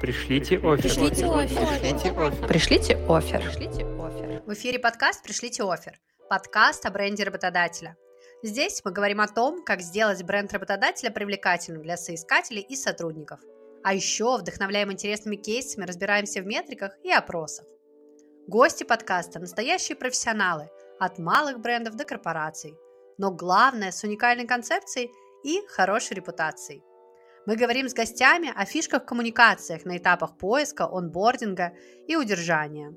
Пришлите офер. Пришлите офер. Пришлите офер. Пришлите офер. В эфире подкаст «Пришлите офер» – подкаст о бренде работодателя. Здесь мы говорим о том, как сделать бренд работодателя привлекательным для соискателей и сотрудников. А еще вдохновляем интересными кейсами, разбираемся в метриках и опросах. Гости подкаста – настоящие профессионалы, от малых брендов до корпораций. Но главное – с уникальной концепцией и хорошей репутацией. Мы говорим с гостями о фишках коммуникациях на этапах поиска, онбординга и удержания.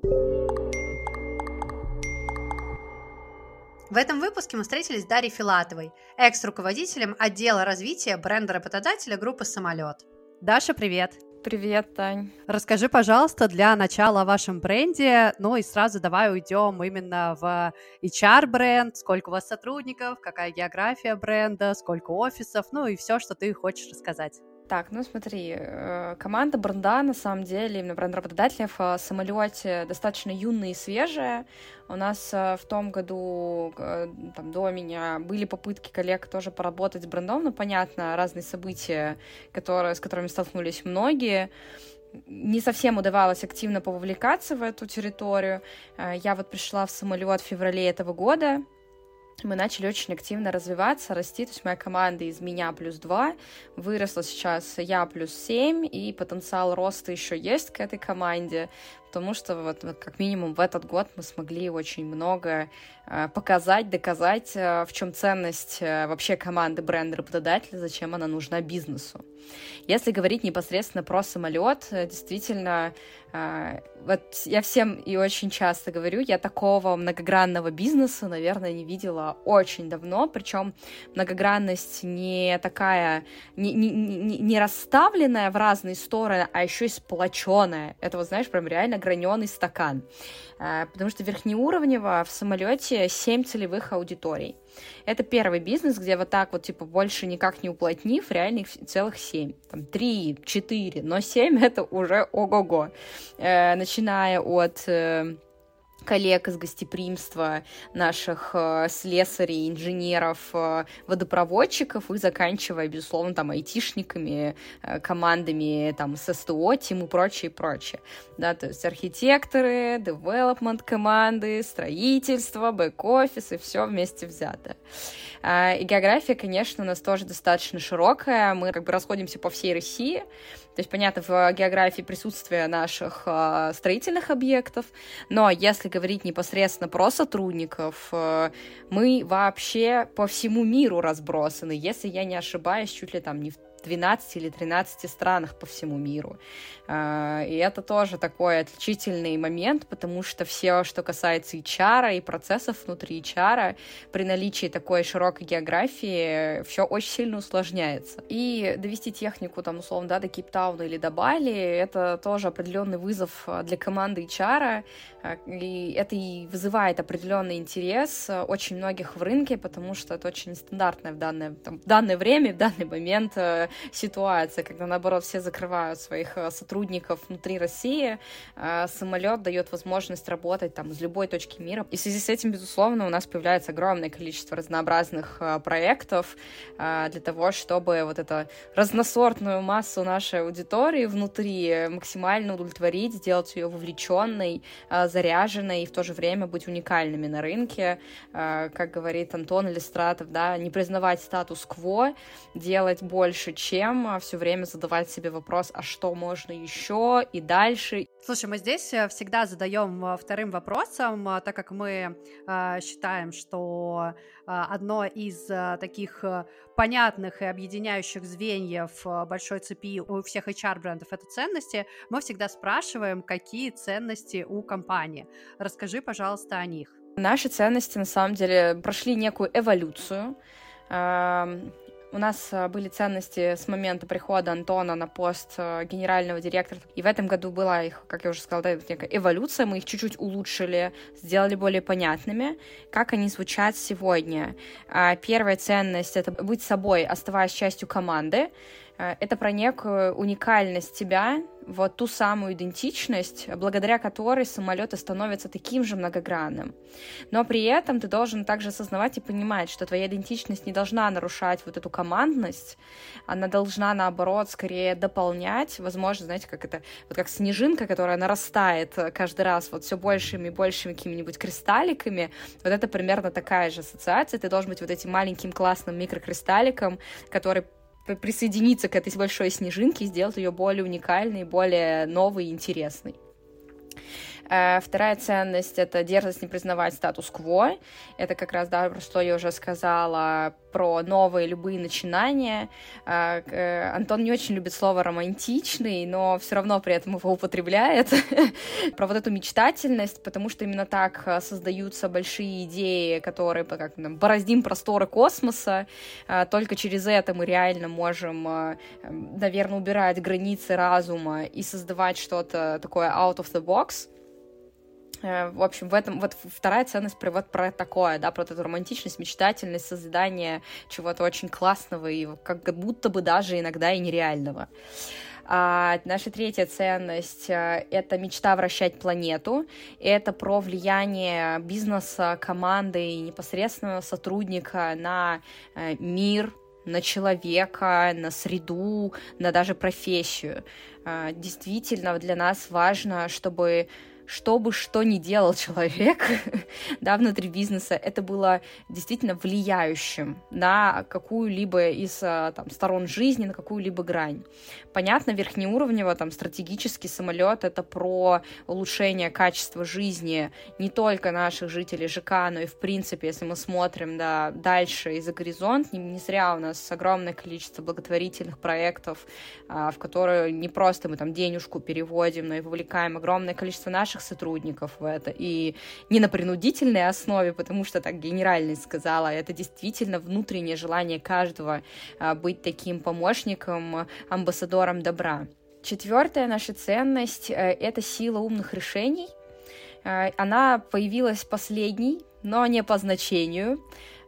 В этом выпуске мы встретились с Дарьей Филатовой, экс-руководителем отдела развития бренда работодателя группы «Самолет». Даша, привет! Привет, Тань. Расскажи, пожалуйста, для начала о вашем бренде, ну и сразу давай уйдем именно в HR-бренд, сколько у вас сотрудников, какая география бренда, сколько офисов, ну и все, что ты хочешь рассказать. Так, ну смотри, э, команда бренда, на самом деле, именно бренд работодателей в самолете достаточно юная и свежая. У нас э, в том году, э, там, до меня, были попытки коллег тоже поработать с брендом, но, понятно, разные события, которые, с которыми столкнулись многие не совсем удавалось активно пововлекаться в эту территорию. Я вот пришла в самолет в феврале этого года, мы начали очень активно развиваться, расти. То есть моя команда из меня плюс 2 выросла сейчас я плюс 7, и потенциал роста еще есть к этой команде потому что вот, вот как минимум в этот год мы смогли очень много э, показать, доказать, э, в чем ценность э, вообще команды бренда работодателя, зачем она нужна бизнесу. Если говорить непосредственно про самолет, э, действительно, э, вот я всем и очень часто говорю, я такого многогранного бизнеса, наверное, не видела очень давно, причем многогранность не такая, не, не, не, расставленная в разные стороны, а еще и сплоченная. Это вот, знаешь, прям реально граненый стакан. Э, потому что верхнеуровнево в самолете 7 целевых аудиторий. Это первый бизнес, где вот так вот, типа, больше никак не уплотнив, реально их целых 7. Там 3, 4, но 7 это уже ого-го. Э, начиная от э, коллег из гостеприимства, наших э, слесарей, инженеров, э, водопроводчиков и заканчивая, безусловно, там айтишниками, э, командами там с СТО, тим и прочее, прочее. Да, то есть архитекторы, девелопмент команды, строительство, бэк-офис и все вместе взято. Э, и география, конечно, у нас тоже достаточно широкая. Мы как бы расходимся по всей России. То есть, понятно, в географии присутствие наших э, строительных объектов, но если говорить непосредственно про сотрудников, э, мы вообще по всему миру разбросаны, если я не ошибаюсь, чуть ли там не в 12 или 13 странах по всему миру. А, и это тоже такой отличительный момент, потому что все, что касается HR и процессов внутри HR, при наличии такой широкой географии, все очень сильно усложняется. И довести технику, там, условно, да, до Кейптауна или до Бали, это тоже определенный вызов для команды HR, а, и это и вызывает определенный интерес очень многих в рынке, потому что это очень стандартное в данное, там, в данное время, в данный момент э, ситуация, когда, наоборот, все закрывают своих э, сотрудников внутри России, э, самолет дает возможность работать там из любой точки мира. И в связи с этим, безусловно, у нас появляется огромное количество разнообразных э, проектов для того, чтобы вот эту разносортную массу нашей аудитории внутри максимально удовлетворить, сделать ее вовлеченной, заряженной и в то же время быть уникальными на рынке. Как говорит Антон Иллистратов, да, не признавать статус-кво, делать больше, чем а, все время задавать себе вопрос, а что можно еще и дальше. Слушай, мы здесь э, всегда задаем э, вторым вопросом, э, так как мы считаем, что одно из таких понятных и объединяющих звеньев большой цепи у всех HR-брендов это ценности, мы всегда спрашиваем, какие ценности у компании. Расскажи, пожалуйста, о них. Наши ценности, на самом деле, прошли некую эволюцию. У нас э, были ценности с момента прихода Антона на пост э, генерального директора. И в этом году была их, как я уже сказала, да, некая эволюция. Мы их чуть-чуть улучшили, сделали более понятными. Как они звучат сегодня? А, первая ценность — это быть собой, оставаясь частью команды. Э, это про некую уникальность тебя, вот ту самую идентичность, благодаря которой самолеты становятся таким же многогранным. Но при этом ты должен также осознавать и понимать, что твоя идентичность не должна нарушать вот эту командность, она должна, наоборот, скорее дополнять, возможно, знаете, как это, вот как снежинка, которая нарастает каждый раз вот все большими и большими какими-нибудь кристалликами, вот это примерно такая же ассоциация, ты должен быть вот этим маленьким классным микрокристалликом, который присоединиться к этой большой снежинке и сделать ее более уникальной, более новой и интересной. Э, вторая ценность — это дерзость не признавать статус-кво. Это как раз, да, про что я уже сказала, про новые любые начинания. Э, э, Антон не очень любит слово «романтичный», но все равно при этом его употребляет. про вот эту мечтательность, потому что именно так создаются большие идеи, которые как, там, бороздим просторы космоса. Только через это мы реально можем, наверное, убирать границы разума и создавать что-то такое out of the box. Э, в общем, в этом вот вторая ценность про, вот про такое, да, про эту романтичность, мечтательность, создание чего-то очень классного и как будто бы даже иногда и нереального. А наша третья ценность э, — это мечта вращать планету. Это про влияние бизнеса, команды и непосредственного сотрудника на э, мир, на человека, на среду, на даже профессию. Действительно, для нас важно, чтобы что бы что ни делал человек да, внутри бизнеса, это было действительно влияющим на какую-либо из а, там, сторон жизни, на какую-либо грань. Понятно, верхнеуровнево там стратегический самолет это про улучшение качества жизни не только наших жителей ЖК, но и в принципе, если мы смотрим да, дальше и за горизонт, не, не зря у нас огромное количество благотворительных проектов, а, в которые не просто мы там денежку переводим, но и вовлекаем огромное количество наших сотрудников в это. И не на принудительной основе, потому что так генеральность сказала, это действительно внутреннее желание каждого а, быть таким помощником, амбассадором добра. Четвертая наша ценность э, — это сила умных решений. Э, она появилась последней, но не по значению.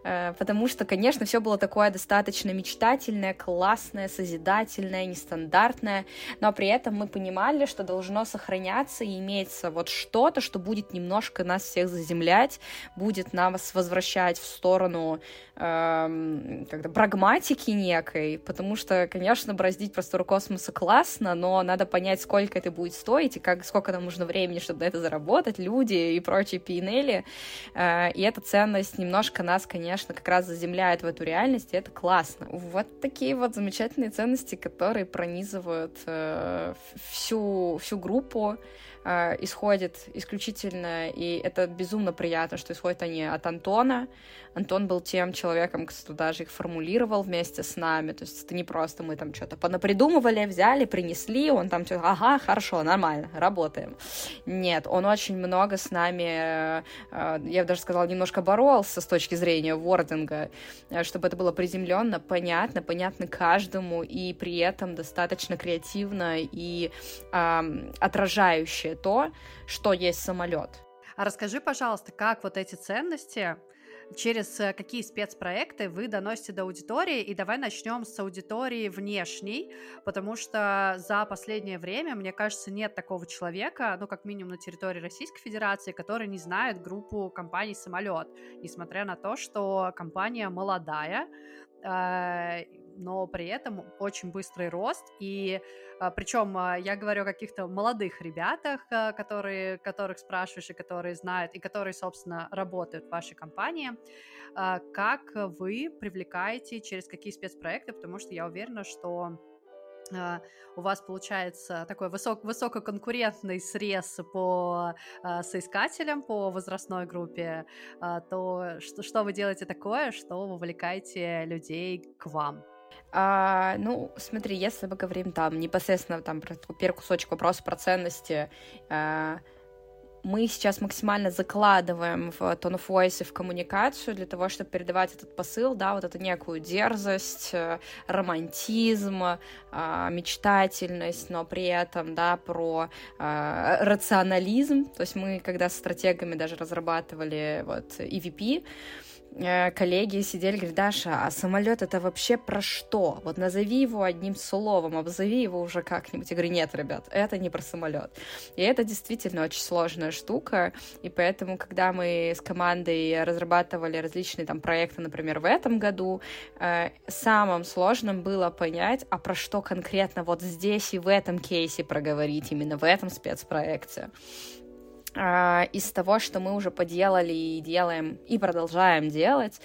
Э, потому что, конечно, все было такое достаточно мечтательное, классное, созидательное, нестандартное, но при этом мы понимали, что должно сохраняться и иметься вот что-то, что будет немножко нас всех заземлять, будет нас возвращать в сторону эм, как-то прагматики некой, потому что, конечно, бороздить просторы космоса классно, но надо понять, сколько это будет стоить и как, сколько нам нужно времени, чтобы на это заработать, люди и прочие пинели, э, и эта ценность немножко нас, конечно, как раз заземляет в эту реальность, и это классно. Вот такие вот замечательные ценности, которые пронизывают э, всю, всю группу, э, исходят исключительно, и это безумно приятно, что исходят они от Антона, Антон был тем человеком, кто даже их формулировал вместе с нами, то есть это не просто мы там что-то понапридумывали, взяли, принесли, он там что-то, ага, хорошо, нормально, работаем. Нет, он очень много с нами, э, я бы даже сказала, немножко боролся с точки зрения вординга, э, чтобы это было приземленно, понятно, понятно каждому, и при этом достаточно креативно и э, отражающее то, что есть самолет. А расскажи, пожалуйста, как вот эти ценности через э, какие спецпроекты вы доносите до аудитории. И давай начнем с аудитории внешней, потому что за последнее время, мне кажется, нет такого человека, ну, как минимум на территории Российской Федерации, который не знает группу компаний «Самолет», несмотря на то, что компания молодая, э, но при этом очень быстрый рост, и а, причем а, я говорю о каких-то молодых ребятах, а, которые, которых спрашиваешь и которые знают, и которые, собственно, работают в вашей компании. Как вы привлекаете, через какие спецпроекты, потому что я уверена, что у вас получается такой высок, высококонкурентный срез по соискателям, по возрастной группе, то что, что вы делаете такое, что вовлекаете людей к вам? А, ну, смотри, если мы говорим там непосредственно там про первый кусочек вопроса про ценности, а, мы сейчас максимально закладываем в tone of voice и в коммуникацию для того, чтобы передавать этот посыл, да, вот эту некую дерзость, э, романтизм, а, мечтательность, но при этом, да, про а, рационализм. То есть мы, когда с стратегами даже разрабатывали вот EVP, коллеги сидели, говорят, Даша, а самолет это вообще про что? Вот назови его одним словом, обзови его уже как-нибудь. Я говорю, нет, ребят, это не про самолет. И это действительно очень сложная штука, и поэтому, когда мы с командой разрабатывали различные там проекты, например, в этом году, э, самым сложным было понять, а про что конкретно вот здесь и в этом кейсе проговорить, именно в этом спецпроекте. А, из того, что мы уже поделали и делаем, и продолжаем делать,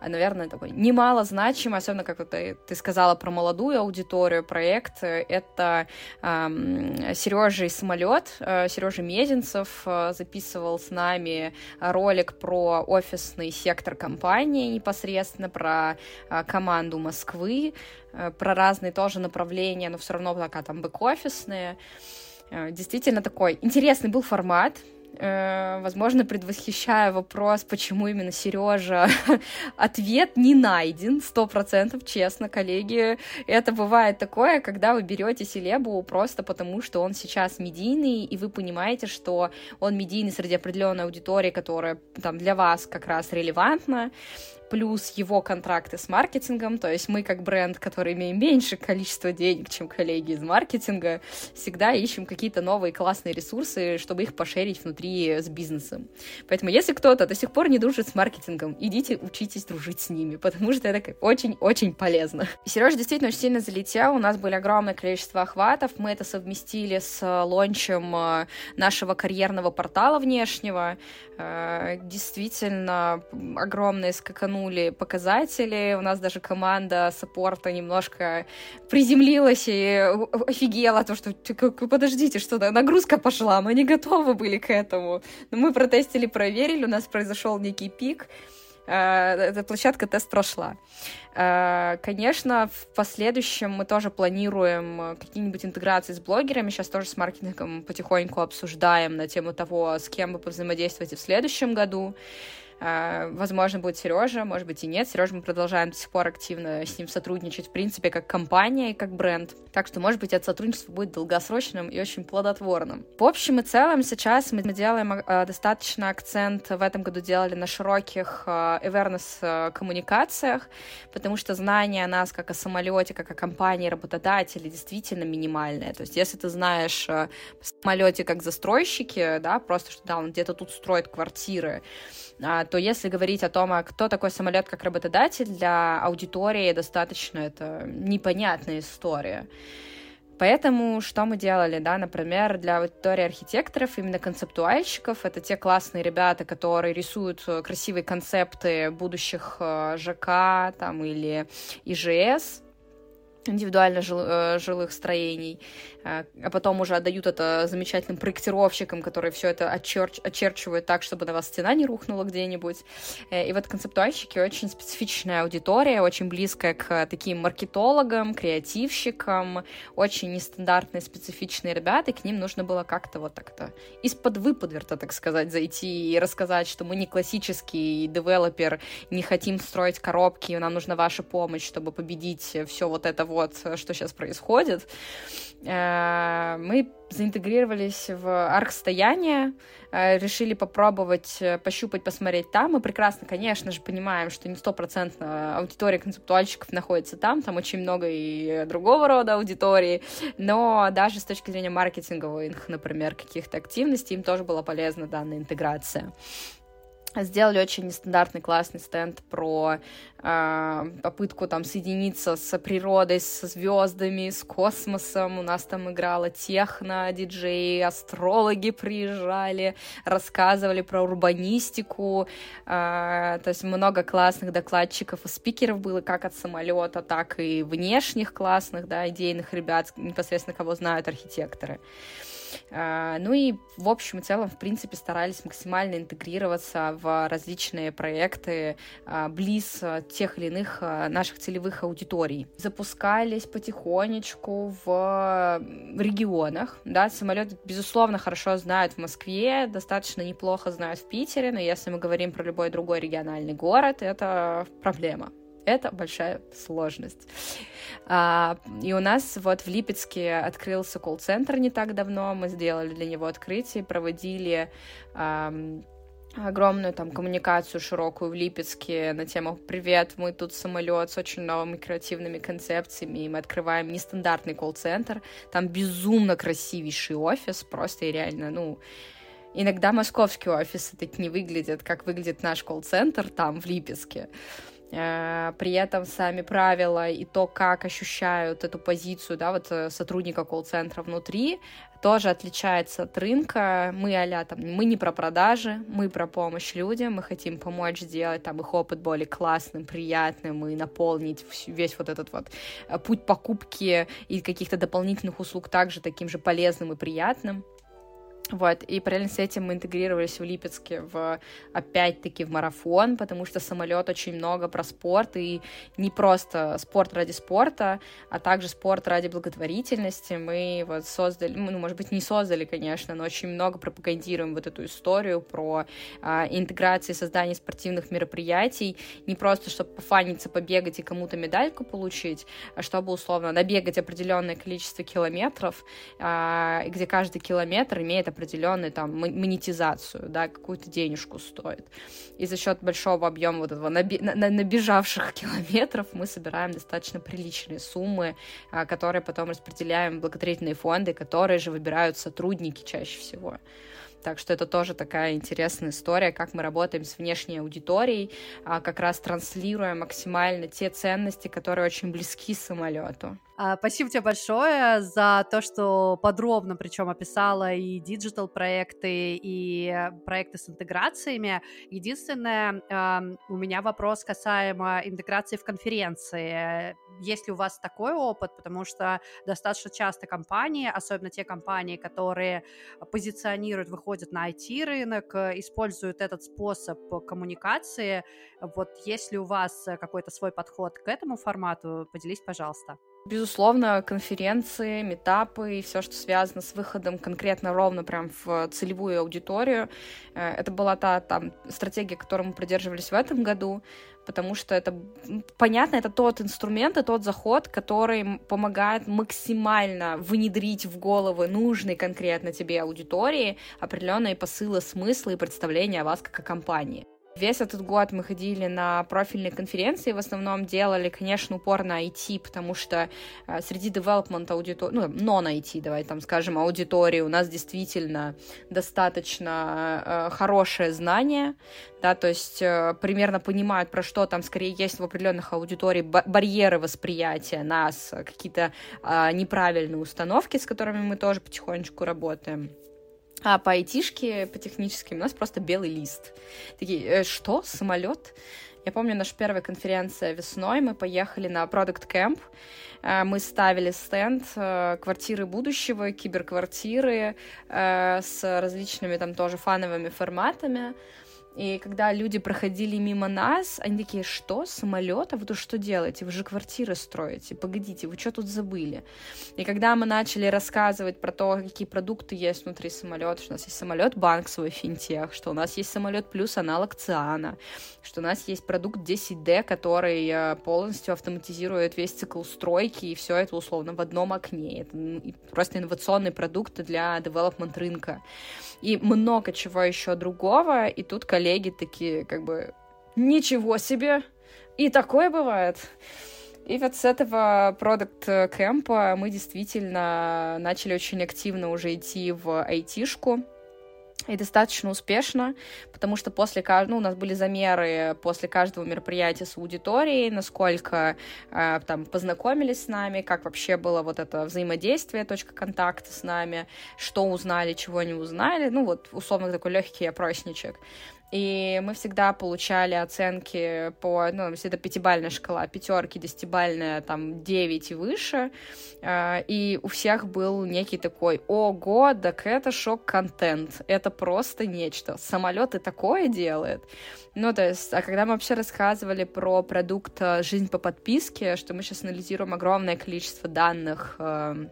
а, наверное, такой немало значимый, особенно, как ты, ты сказала про молодую аудиторию, проект, это эм, Сережа самолет, э, Сережа Мезенцев э, записывал с нами ролик про офисный сектор компании непосредственно, про э, команду Москвы, э, про разные тоже направления, но все равно пока там бэк-офисные. Э, действительно такой интересный был формат, Э, возможно, предвосхищая вопрос, почему именно Сережа, ответ не найден, сто процентов, честно, коллеги. Это бывает такое, когда вы берете селебу просто потому, что он сейчас медийный, и вы понимаете, что он медийный среди определенной аудитории, которая там для вас как раз релевантна, плюс его контракты с маркетингом, то есть мы как бренд, который имеем меньше количество денег, чем коллеги из маркетинга, всегда ищем какие-то новые классные ресурсы, чтобы их пошерить внутри с бизнесом. Поэтому если кто-то до сих пор не дружит с маркетингом, идите учитесь дружить с ними, потому что это очень-очень полезно. И Сережа действительно очень сильно залетел, у нас были огромное количество охватов, мы это совместили с лончем э, нашего карьерного портала внешнего, э, действительно огромные скакану скаканули показатели, у нас даже команда саппорта немножко приземлилась и офигела, то, что подождите, что нагрузка пошла, мы не готовы были к этому. Но мы протестили, проверили, у нас произошел некий пик, э, эта площадка тест прошла. Э, конечно, в последующем мы тоже планируем какие-нибудь интеграции с блогерами. Сейчас тоже с маркетингом потихоньку обсуждаем на тему того, с кем бы повзаимодействовать и в следующем году. А, возможно, будет Сережа, может быть и нет. Сережа мы продолжаем до сих пор активно с ним сотрудничать, в принципе, как компания и как бренд. Так что, может быть, это сотрудничество будет долгосрочным и очень плодотворным. В общем и целом, сейчас мы делаем а, достаточно акцент в этом году делали на широких а, awareness коммуникациях, потому что знание о нас как о самолете, как о компании, работодателе действительно минимальное. То есть, если ты знаешь в самолете как застройщики, да, просто что да, он где-то тут строит квартиры, то если говорить о том, а кто такой самолет как работодатель, для аудитории достаточно это непонятная история. Поэтому что мы делали, да, например, для аудитории архитекторов, именно концептуальщиков, это те классные ребята, которые рисуют красивые концепты будущих э, ЖК там или ИЖС, индивидуально э, жилых строений, э, а потом уже отдают это замечательным проектировщикам, которые все это очерч, очерчивают так, чтобы на вас стена не рухнула где-нибудь. Э, и вот концептуальщики очень специфичная аудитория, очень близкая к таким маркетологам, креативщикам, очень нестандартные, специфичные ребята, и к ним нужно было как-то вот так-то из-под выподверта, так сказать, зайти и рассказать, что мы не классический девелопер, не хотим строить коробки, нам нужна ваша помощь, чтобы победить все вот это вот, что сейчас происходит, э, мы заинтегрировались в арк-стояние, э, решили попробовать э, пощупать, посмотреть там. Мы прекрасно, конечно же, понимаем, что не стопроцентно аудитория концептуальщиков находится там, там очень много и другого рода аудитории, но даже с точки зрения маркетинговых, например, каких-то активностей, им тоже была полезна данная интеграция сделали очень нестандартный классный стенд про э, попытку там соединиться с природой, со звездами, с космосом. У нас там играла техно, диджеи, астрологи приезжали, рассказывали про урбанистику. Э, то есть много классных докладчиков и спикеров было как от самолета, так и внешних классных, да, идейных ребят, непосредственно кого знают архитекторы. А, ну и в общем и целом, в принципе, старались максимально интегрироваться в различные проекты а, близ тех или иных а, наших целевых аудиторий. Запускались потихонечку в регионах, да, самолет, безусловно, хорошо знают в Москве, достаточно неплохо знают в Питере, но если мы говорим про любой другой региональный город, это проблема. Это большая сложность. А, и у нас вот в Липецке открылся колл-центр не так давно. Мы сделали для него открытие, проводили а, огромную там коммуникацию широкую в Липецке на тему «Привет, мы тут самолет с очень новыми креативными концепциями, и мы открываем нестандартный колл-центр». Там безумно красивейший офис, просто и реально, ну, иногда московские офисы так не выглядят, как выглядит наш колл-центр там, в Липецке. Э, при этом сами правила и то, как ощущают эту позицию, да, вот э, сотрудника колл-центра внутри, тоже отличается от рынка. Мы а там, мы не про продажи, мы про помощь людям, мы хотим помочь сделать там их опыт более классным, приятным и наполнить весь вот этот вот э, путь покупки и каких-то дополнительных услуг также таким же полезным и приятным. Вот, и параллельно с этим мы интегрировались в Липецке в, опять-таки, в марафон, потому что самолет очень много про спорт, и не просто спорт ради спорта, а также спорт ради благотворительности. Мы вот создали, ну, может быть, не создали, конечно, но очень много пропагандируем вот эту историю про а, интеграцию и создание спортивных мероприятий, не просто, чтобы пофаниться, побегать и кому-то медальку получить, а чтобы, условно, набегать определенное количество километров, а, где каждый километр имеет определенную там монетизацию, да, какую-то денежку стоит. И за счет большого объема вот этого наби- на- набежавших километров мы собираем достаточно приличные суммы, а, которые потом распределяем в благотворительные фонды, которые же выбирают сотрудники чаще всего. Так что это тоже такая интересная история, как мы работаем с внешней аудиторией, а, как раз транслируя максимально те ценности, которые очень близки самолету. А, спасибо тебе большое за то, что подробно причем описала и digital проекты, и проекты с интеграциями. Единственное, у меня вопрос касаемо интеграции в конференции. Есть ли у вас такой опыт? Потому что достаточно часто компании, особенно те компании, которые позиционируют, выходят на IT-рынок, используют этот способ коммуникации. Вот есть ли у вас какой-то свой подход к этому формату? Поделись, пожалуйста. Безусловно, конференции, метапы и все, что связано с выходом конкретно ровно прям в целевую аудиторию. Э, это была та там стратегия, которую мы придерживались в этом году, потому что это, понятно, это тот инструмент и тот заход, который помогает максимально внедрить в головы нужной конкретно тебе аудитории определенные посылы, смыслы и представления о вас как о компании. Весь этот год мы ходили на профильные конференции, в основном делали, конечно, упор на IT, потому что э, среди development аудитории, ну, non-IT, давай там скажем, аудитории у нас действительно достаточно э, хорошее знание, да, то есть э, примерно понимают, про что там скорее есть в определенных аудиториях барьеры восприятия нас, какие-то неправильные установки, с которыми мы тоже потихонечку работаем. А по айтишке, по техническим, у нас просто белый лист. Такие, э, что, самолет? Я помню, наша первая конференция весной, мы поехали на Product Camp, э, мы ставили стенд э, квартиры будущего, киберквартиры э, с различными там тоже фановыми форматами, и когда люди проходили мимо нас, они такие, что, самолет? А вы тут что делаете? Вы же квартиры строите. Погодите, вы что тут забыли? И когда мы начали рассказывать про то, какие продукты есть внутри самолета, что у нас есть самолет банк свой финтех, что у нас есть самолет плюс аналог ЦИАНа, что у нас есть продукт 10D, который э, полностью автоматизирует весь цикл стройки, и все это условно в одном окне. Это просто инновационный продукт для девелопмент рынка. И много чего еще другого, и тут коллеги коллеги такие, как бы, ничего себе, и такое бывает. И вот с этого продукт кемпа мы действительно начали очень активно уже идти в айтишку, и достаточно успешно, потому что после каждого, ну, у нас были замеры после каждого мероприятия с аудиторией, насколько э, там познакомились с нами, как вообще было вот это взаимодействие, точка контакта с нами, что узнали, чего не узнали, ну, вот, условно, такой легкий опросничек. И мы всегда получали оценки по, ну, если это пятибальная шкала, пятерки, десятибальная, там, 9 и выше. А, и у всех был некий такой, ого, так это шок-контент, это просто нечто. Самолет и такое делает. Ну, то есть, а когда мы вообще рассказывали про продукт э, «Жизнь по подписке», что мы сейчас анализируем огромное количество данных э,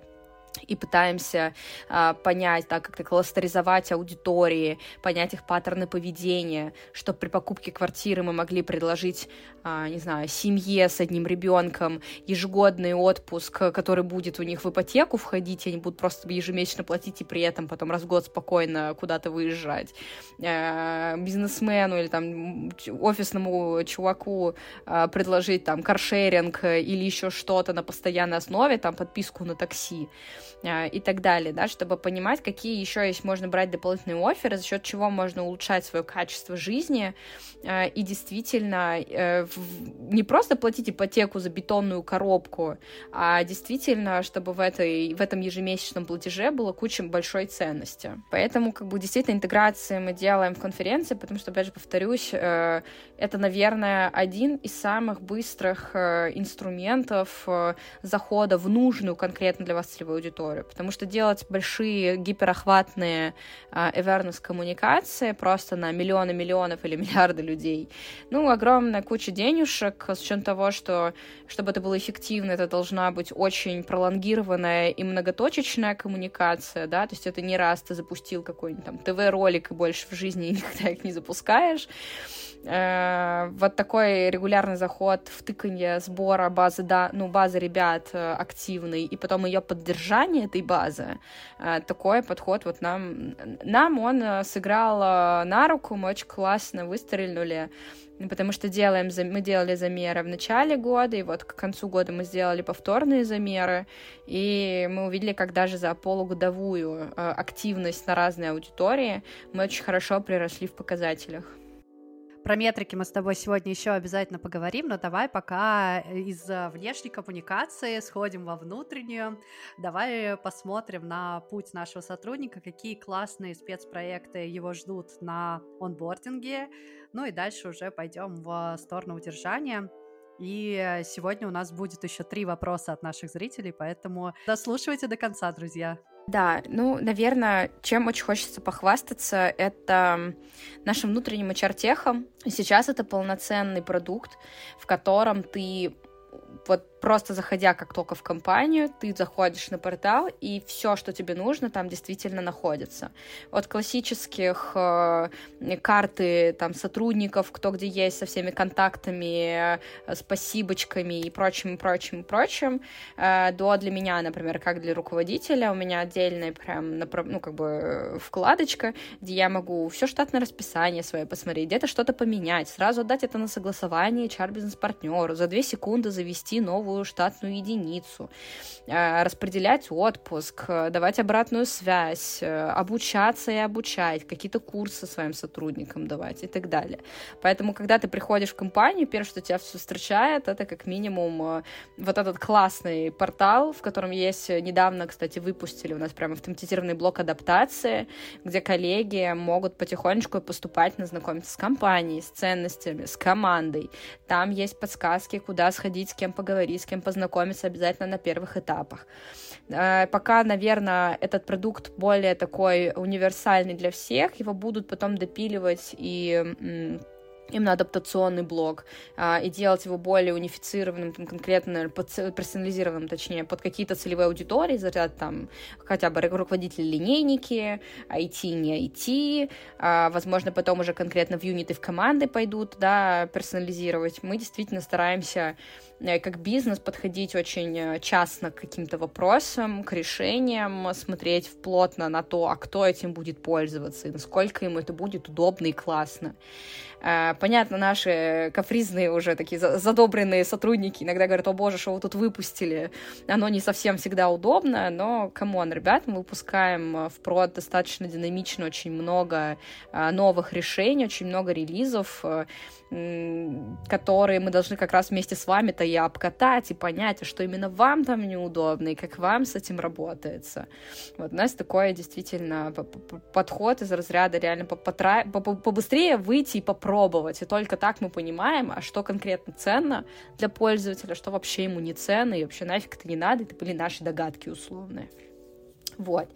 и пытаемся а, понять, так как-то кластеризовать аудитории, понять их паттерны поведения, чтобы при покупке квартиры мы могли предложить, а, не знаю, семье с одним ребенком ежегодный отпуск, который будет у них в ипотеку входить, и они будут просто ежемесячно платить и при этом потом раз в год спокойно куда-то выезжать. А, бизнесмену или там офисному чуваку а, предложить там каршеринг или еще что-то на постоянной основе, там подписку на такси. А, и так далее, да, чтобы понимать, какие еще есть можно брать дополнительные оферы, за счет чего можно улучшать свое качество жизни а, и действительно э, не просто платить ипотеку за бетонную коробку, а действительно, чтобы в, этой, в этом ежемесячном платеже было куча большой ценности. Поэтому, как бы, действительно, интеграции мы делаем в конференции, потому что, опять же, повторюсь, э, это, наверное, один из самых быстрых э, инструментов захода в нужную конкретно для вас целевую аудиторию аудиторию, потому что делать большие гиперохватные uh, awareness коммуникации просто на миллионы миллионов или миллиарды людей, ну, огромная куча денежек, с учетом того, что чтобы это было эффективно, это должна быть очень пролонгированная и многоточечная коммуникация, да, то есть это не раз ты запустил какой-нибудь там ТВ-ролик и больше в жизни никогда их не запускаешь, Э, вот такой регулярный заход в тыканье сбора базы, да, ну, базы ребят э, активный, и потом ее поддержание этой базы, э, такой подход вот нам, нам он сыграл на руку, мы очень классно выстрелили, потому что делаем, мы делали замеры в начале года, и вот к концу года мы сделали повторные замеры, и мы увидели, как даже за полугодовую активность на разные аудитории мы очень хорошо приросли в показателях. Про метрики мы с тобой сегодня еще обязательно поговорим, но давай пока из внешней коммуникации сходим во внутреннюю. Давай посмотрим на путь нашего сотрудника, какие классные спецпроекты его ждут на онбординге. Ну и дальше уже пойдем в сторону удержания. И сегодня у нас будет еще три вопроса от наших зрителей, поэтому дослушивайте до конца, друзья. Да, ну, наверное, чем очень хочется похвастаться, это нашим внутренним HR-техом. Сейчас это полноценный продукт, в котором ты вот просто заходя как только в компанию, ты заходишь на портал, и все, что тебе нужно, там действительно находится. От классических э, карты там сотрудников, кто где есть, со всеми контактами, э, спасибочками и прочим, прочим, прочим, э, до для меня, например, как для руководителя, у меня отдельная прям, ну, как бы вкладочка, где я могу все штатное расписание свое посмотреть, где-то что-то поменять, сразу отдать это на согласование HR-бизнес-партнеру, за две секунды завести новую новую штатную единицу, э, распределять отпуск, э, давать обратную связь, э, обучаться и обучать, какие-то курсы своим сотрудникам давать и так далее. Поэтому, когда ты приходишь в компанию, первое, что тебя встречает, это как минимум вот этот классный портал, в котором есть недавно, кстати, выпустили у нас прям автоматизированный блок адаптации, где коллеги могут потихонечку поступать, знакомиться с компанией, с ценностями, с командой. Там есть подсказки, куда сходить, с кем поговорить, с кем познакомиться обязательно на первых этапах. Э, пока, наверное, этот продукт более такой универсальный для всех, его будут потом допиливать и именно адаптационный блог, а, и делать его более унифицированным, там, конкретно персонализированным, точнее, под какие-то целевые аудитории, заряд там хотя бы руководители линейники, IT, не IT, а, возможно, потом уже конкретно в юниты в команды пойдут, да, персонализировать. Мы действительно стараемся э, как бизнес подходить очень э, частно к каким-то вопросам, к решениям, смотреть плотно на то, а кто этим будет пользоваться, и насколько ему это будет удобно и классно. А, понятно, наши капризные уже такие задобренные сотрудники иногда говорят, о боже, что вы тут выпустили. Оно не совсем всегда удобно, но, come on, ребят, мы выпускаем в прод достаточно динамично очень много а, новых решений, очень много релизов, которые мы должны как раз вместе с вами-то и обкатать, и понять, а что именно вам там неудобно, и как вам с этим работается. Вот у нас такой действительно подход из разряда реально побыстрее выйти и попробовать, и только так мы понимаем, а что конкретно ценно для пользователя, что вообще ему не ценно, и вообще нафиг это не надо, это были наши догадки условные. Вот.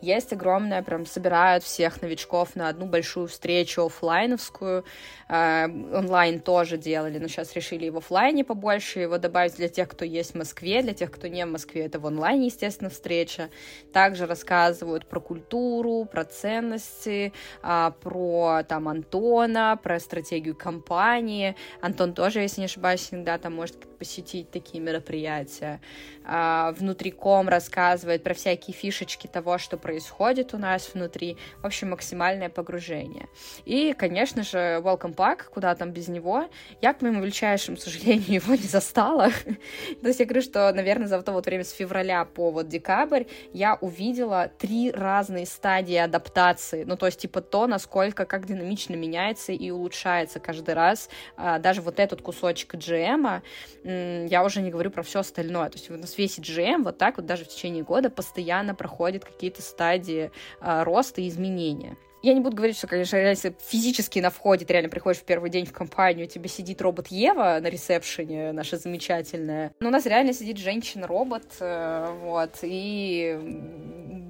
Есть огромное, прям собирают всех новичков на одну большую встречу офлайновскую. Э, онлайн тоже делали, но сейчас решили и в офлайне побольше его добавить для тех, кто есть в Москве, для тех, кто не в Москве, это в онлайне, естественно, встреча. Также рассказывают про культуру, про ценности, э, про там Антона, про стратегию компании. Антон тоже, если не ошибаюсь, всегда там может посетить такие мероприятия. Э, внутриком рассказывает про всякие фишечки того, что происходит у нас внутри, в общем, максимальное погружение. И, конечно же, Welcome Pack, куда там без него, я, к моему величайшему сожалению, его не застала. То есть я говорю, что, наверное, за то вот время с февраля по вот декабрь я увидела три разные стадии адаптации, ну, то есть, типа, то, насколько, как динамично меняется и улучшается каждый раз, а, даже вот этот кусочек GM, я уже не говорю про все остальное, то есть у весь GM вот так вот даже в течение года постоянно проходит какие-то стадии а, роста и изменения. Я не буду говорить, что, конечно, если физически на входе ты реально приходишь в первый день в компанию, у тебя сидит робот Ева на ресепшене, наша замечательная. Но у нас реально сидит женщина-робот, э, вот, и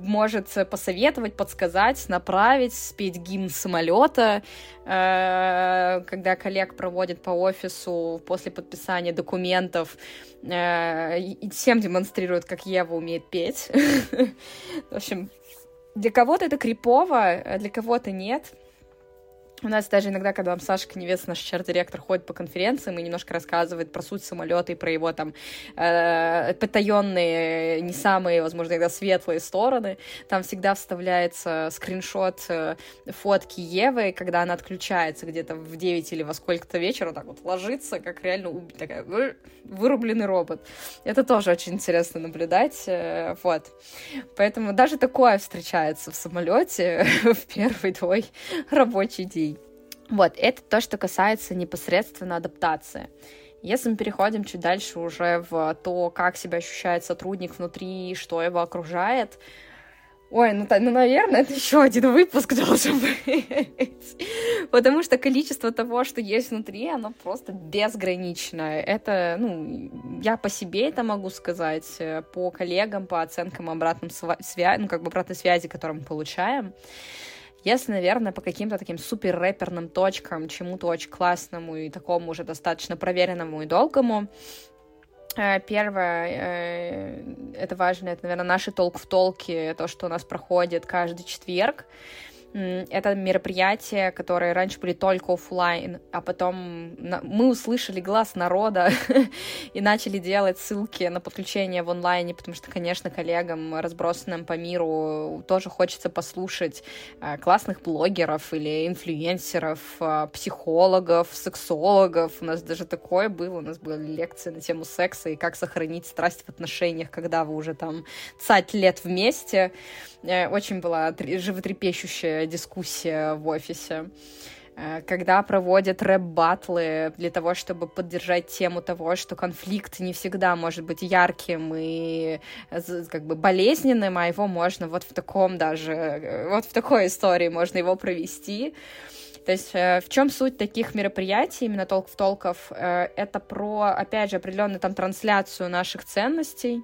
может посоветовать, подсказать, направить, спеть гимн самолета, э, когда коллег проводит по офису после подписания документов, э, всем демонстрирует, как Ева умеет петь. В общем, для кого-то это крипово, а для кого-то нет. У нас даже иногда, когда вам Саша Коневец, наш чар-директор, ходит по конференциям и немножко рассказывает про суть самолета и про его там э, потаенные, не самые, возможно, иногда светлые стороны, там всегда вставляется скриншот э, фотки Евы, когда она отключается где-то в 9 или во сколько-то вечера, так вот ложится, как реально такая вырубленный робот. Это тоже очень интересно наблюдать, э, вот. Поэтому даже такое встречается в самолете в первый твой рабочий день. Вот, это то, что касается непосредственно адаптации. Если мы переходим чуть дальше уже в то, как себя ощущает сотрудник внутри, что его окружает, Ой, ну, ну, наверное, это еще один выпуск должен быть. Потому что количество того, что есть внутри, оно просто безграничное. Это, ну, я по себе это могу сказать, э, по коллегам, по оценкам обратным связи, ну, как бы обратной связи, которую мы получаем. Если, наверное, по каким-то таким супер рэперным точкам, чему-то очень классному и такому уже достаточно проверенному и долгому, э, Первое, э, это важно, это, наверное, наши толк в толке, то, что у нас проходит каждый четверг. Это мероприятия, которые раньше были только офлайн, а потом мы услышали глаз народа и начали делать ссылки на подключение в онлайне, потому что, конечно, коллегам, разбросанным по миру, тоже хочется послушать э, классных блогеров или инфлюенсеров, э, психологов, сексологов. У нас даже такое было, у нас были лекции на тему секса и как сохранить страсть в отношениях, когда вы уже там цать лет вместе. Э, очень была животрепещущая дискуссия в офисе э, когда проводят рэп-батлы для того, чтобы поддержать тему того, что конфликт не всегда может быть ярким и как бы болезненным, а его можно вот в таком даже, э, вот в такой истории можно его провести. То есть в чем суть таких мероприятий, именно толк в толков? Это про, опять же, определенную там трансляцию наших ценностей,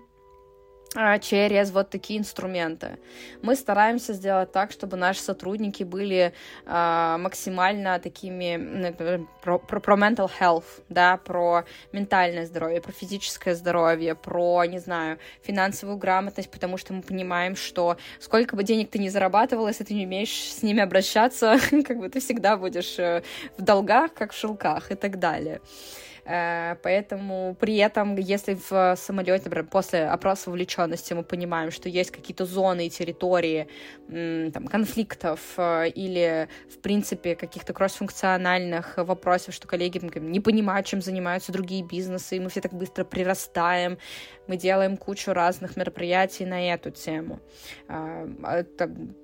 через вот такие инструменты. Мы стараемся сделать так, чтобы наши сотрудники были э, максимально такими ну, про, про, про mental health, да, про ментальное здоровье, про физическое здоровье, про, не знаю, финансовую грамотность, потому что мы понимаем, что сколько бы денег ты ни зарабатывал, если ты не умеешь с ними обращаться, как бы ты всегда будешь э, в долгах, как в шелках и так далее. Э, поэтому при этом, если в самолете, например, после опроса вовлеченности мы понимаем, что есть какие-то зоны и территории там, конфликтов э, или, в принципе, каких-то кроссфункциональных вопросов, что коллеги не понимают, чем занимаются другие бизнесы, и мы все так быстро прирастаем, мы делаем кучу разных мероприятий на эту тему. Э, а,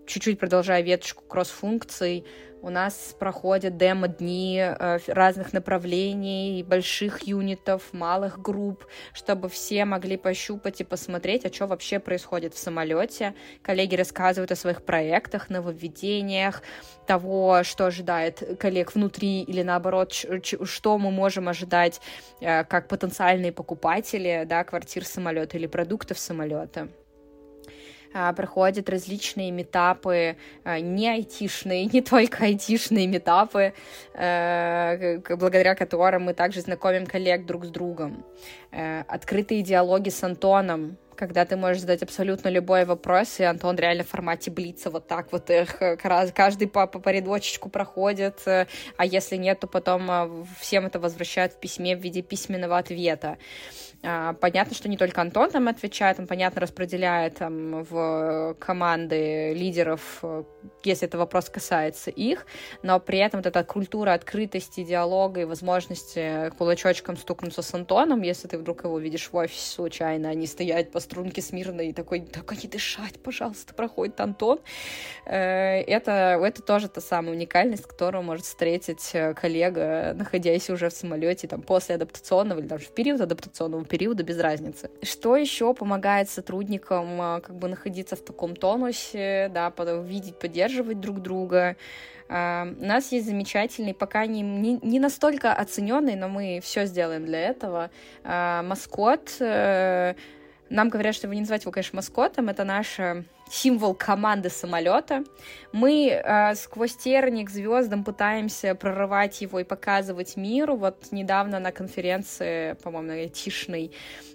чуть-чуть продолжая веточку кросс-функций, у нас проходят демо-дни э, разных направлений, больших юнитов, малых групп, чтобы все могли пощупать и посмотреть, а что вообще происходит в самолете. Коллеги рассказывают о своих проектах, нововведениях, того, что ожидает коллег внутри, или наоборот, что мы можем ожидать э, как потенциальные покупатели да, квартир самолета или продуктов самолета. А, проходят различные метапы, а, не айтишные, не только айтишные метапы, э, благодаря которым мы также знакомим коллег друг с другом. Э, открытые диалоги с Антоном, когда ты можешь задать абсолютно любой вопрос, и Антон реально в формате блица вот так вот их э, каждый по, по, рядочечку проходит, а если нет, то потом всем это возвращают в письме в виде письменного ответа. А, понятно, что не только Антон там отвечает, он, понятно, распределяет там в команды лидеров, э, если это вопрос касается их, но при этом вот эта культура открытости, диалога и возможности кулачочком стукнуться с Антоном, если ты вдруг его видишь в офисе случайно, они стоят по струнке смирно и такой, только не дышать, пожалуйста, проходит Антон. Э, это, это тоже та самая уникальность, которую может встретить э, коллега, находясь уже в самолете там, после адаптационного или даже в период адаптационного периода, без разницы. Что еще помогает сотрудникам а, как бы находиться в таком тонусе, да, видеть, поддерживать друг друга, у нас есть замечательный, пока не, не, не настолько оцененный, но мы все сделаем для этого. Uh, маскот. Нам говорят, что вы не называть его, конечно, маскотом. Это наш символ команды самолета. Мы э, сквозь терник звездам пытаемся прорывать его и показывать миру. Вот недавно на конференции, по-моему, айтишной,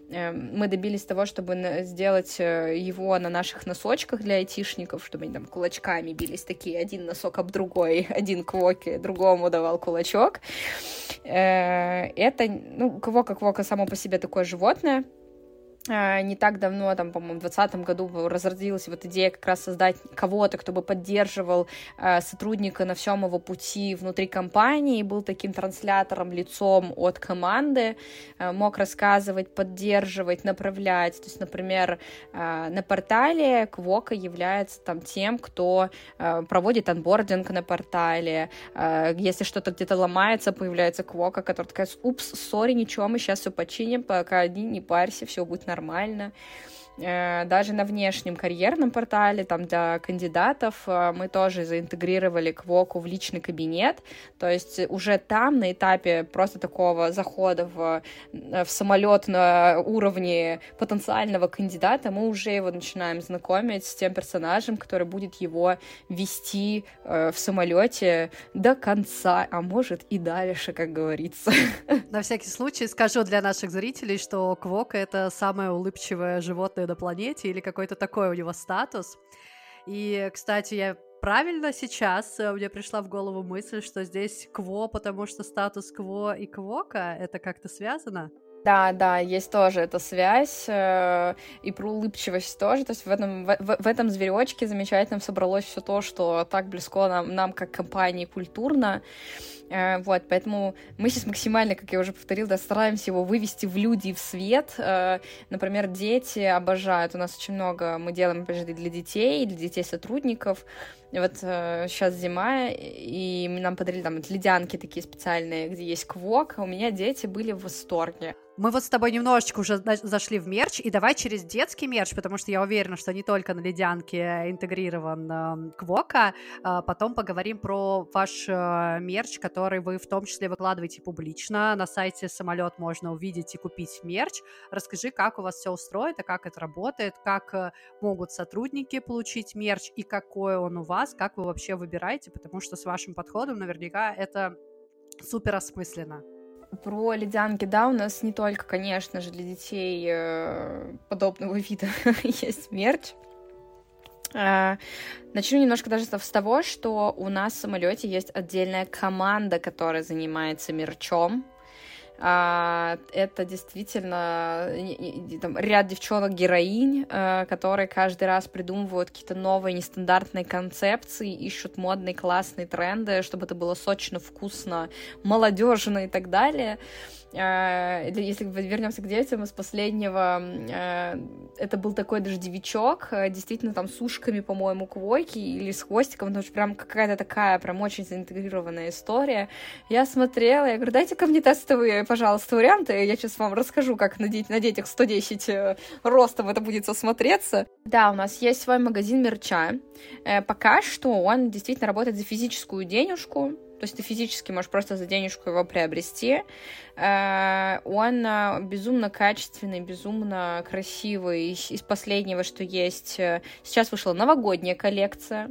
э, мы добились того, чтобы сделать э, его на наших носочках для айтишников, чтобы они там кулачками бились такие, один носок об другой, один квоки, другому давал кулачок. Э, это, ну, квока-квока само по себе такое животное, не так давно, там, по-моему, в 2020 году разродилась вот идея как раз создать кого-то, кто бы поддерживал э, сотрудника на всем его пути внутри компании, был таким транслятором, лицом от команды, э, мог рассказывать, поддерживать, направлять. То есть, например, э, на портале Квока является там тем, кто э, проводит анбординг на портале. Э, если что-то где-то ломается, появляется Квока, которая такая, упс, сори, ничего, мы сейчас все починим, пока один не парься, все будет нормально нормально. Э, даже на внешнем карьерном портале, там для кандидатов, э, мы тоже заинтегрировали Квоку в личный кабинет, то есть уже там на этапе просто такого захода в, э, в самолет на уровне потенциального кандидата мы уже его начинаем знакомить с тем персонажем, который будет его вести в самолете до конца, а может и дальше, как говорится. На всякий случай скажу для наших зрителей, что Квока — это самое улыбчивое животное на планете или какой-то такой у него статус. И, кстати, я правильно сейчас э, мне пришла в голову мысль, что здесь кво, потому что статус кво и квока это как-то связано. Да, да, есть тоже эта связь э, и про улыбчивость тоже. То есть в этом, в, в этом зверечке замечательно собралось все то, что так близко нам, нам как компании культурно. Э, вот, поэтому мы сейчас максимально, как я уже повторила, да, стараемся его вывести в люди и в свет. Э, например, дети обожают. У нас очень много мы делаем, опять же, для детей, для детей сотрудников. Вот э, сейчас зима, и нам подарили там ледянки такие специальные, где есть квок, у меня дети были в восторге. Мы вот с тобой немножечко уже зашли в мерч, и давай через детский мерч, потому что я уверена, что не только на ледянке интегрирован э, Квока, э, потом поговорим про ваш э, мерч, который вы в том числе выкладываете публично. На сайте самолет можно увидеть и купить мерч. Расскажи, как у вас все устроено, как это работает, как э, могут сотрудники получить мерч и какой он у вас, как вы вообще выбираете, потому что с вашим подходом наверняка это супер осмысленно. Про ледянки, да, у нас не только, конечно же, для детей э, подобного вида есть мерч. Э, начну немножко даже с того, что у нас в самолете есть отдельная команда, которая занимается мерчом. А, это действительно там, ряд девчонок-героинь, а, которые каждый раз придумывают какие-то новые нестандартные концепции, ищут модные классные тренды, чтобы это было сочно, вкусно, молодежно и так далее. А, если вернемся к детям из последнего, а, это был такой дождевичок, а, действительно там с ушками, по-моему, квойки или с хвостиком, потому что прям какая-то такая прям очень заинтегрированная история. Я смотрела, я говорю, дайте ко мне тестовые, пожалуйста, варианты, я сейчас вам расскажу, как на, деть, на детях 110 э, ростом это будет смотреться. Да, у нас есть свой магазин мерча. Э, пока что он действительно работает за физическую денежку, то есть ты физически можешь просто за денежку его приобрести. Э, он э, безумно качественный, безумно красивый. Из последнего, что есть, э, сейчас вышла новогодняя коллекция.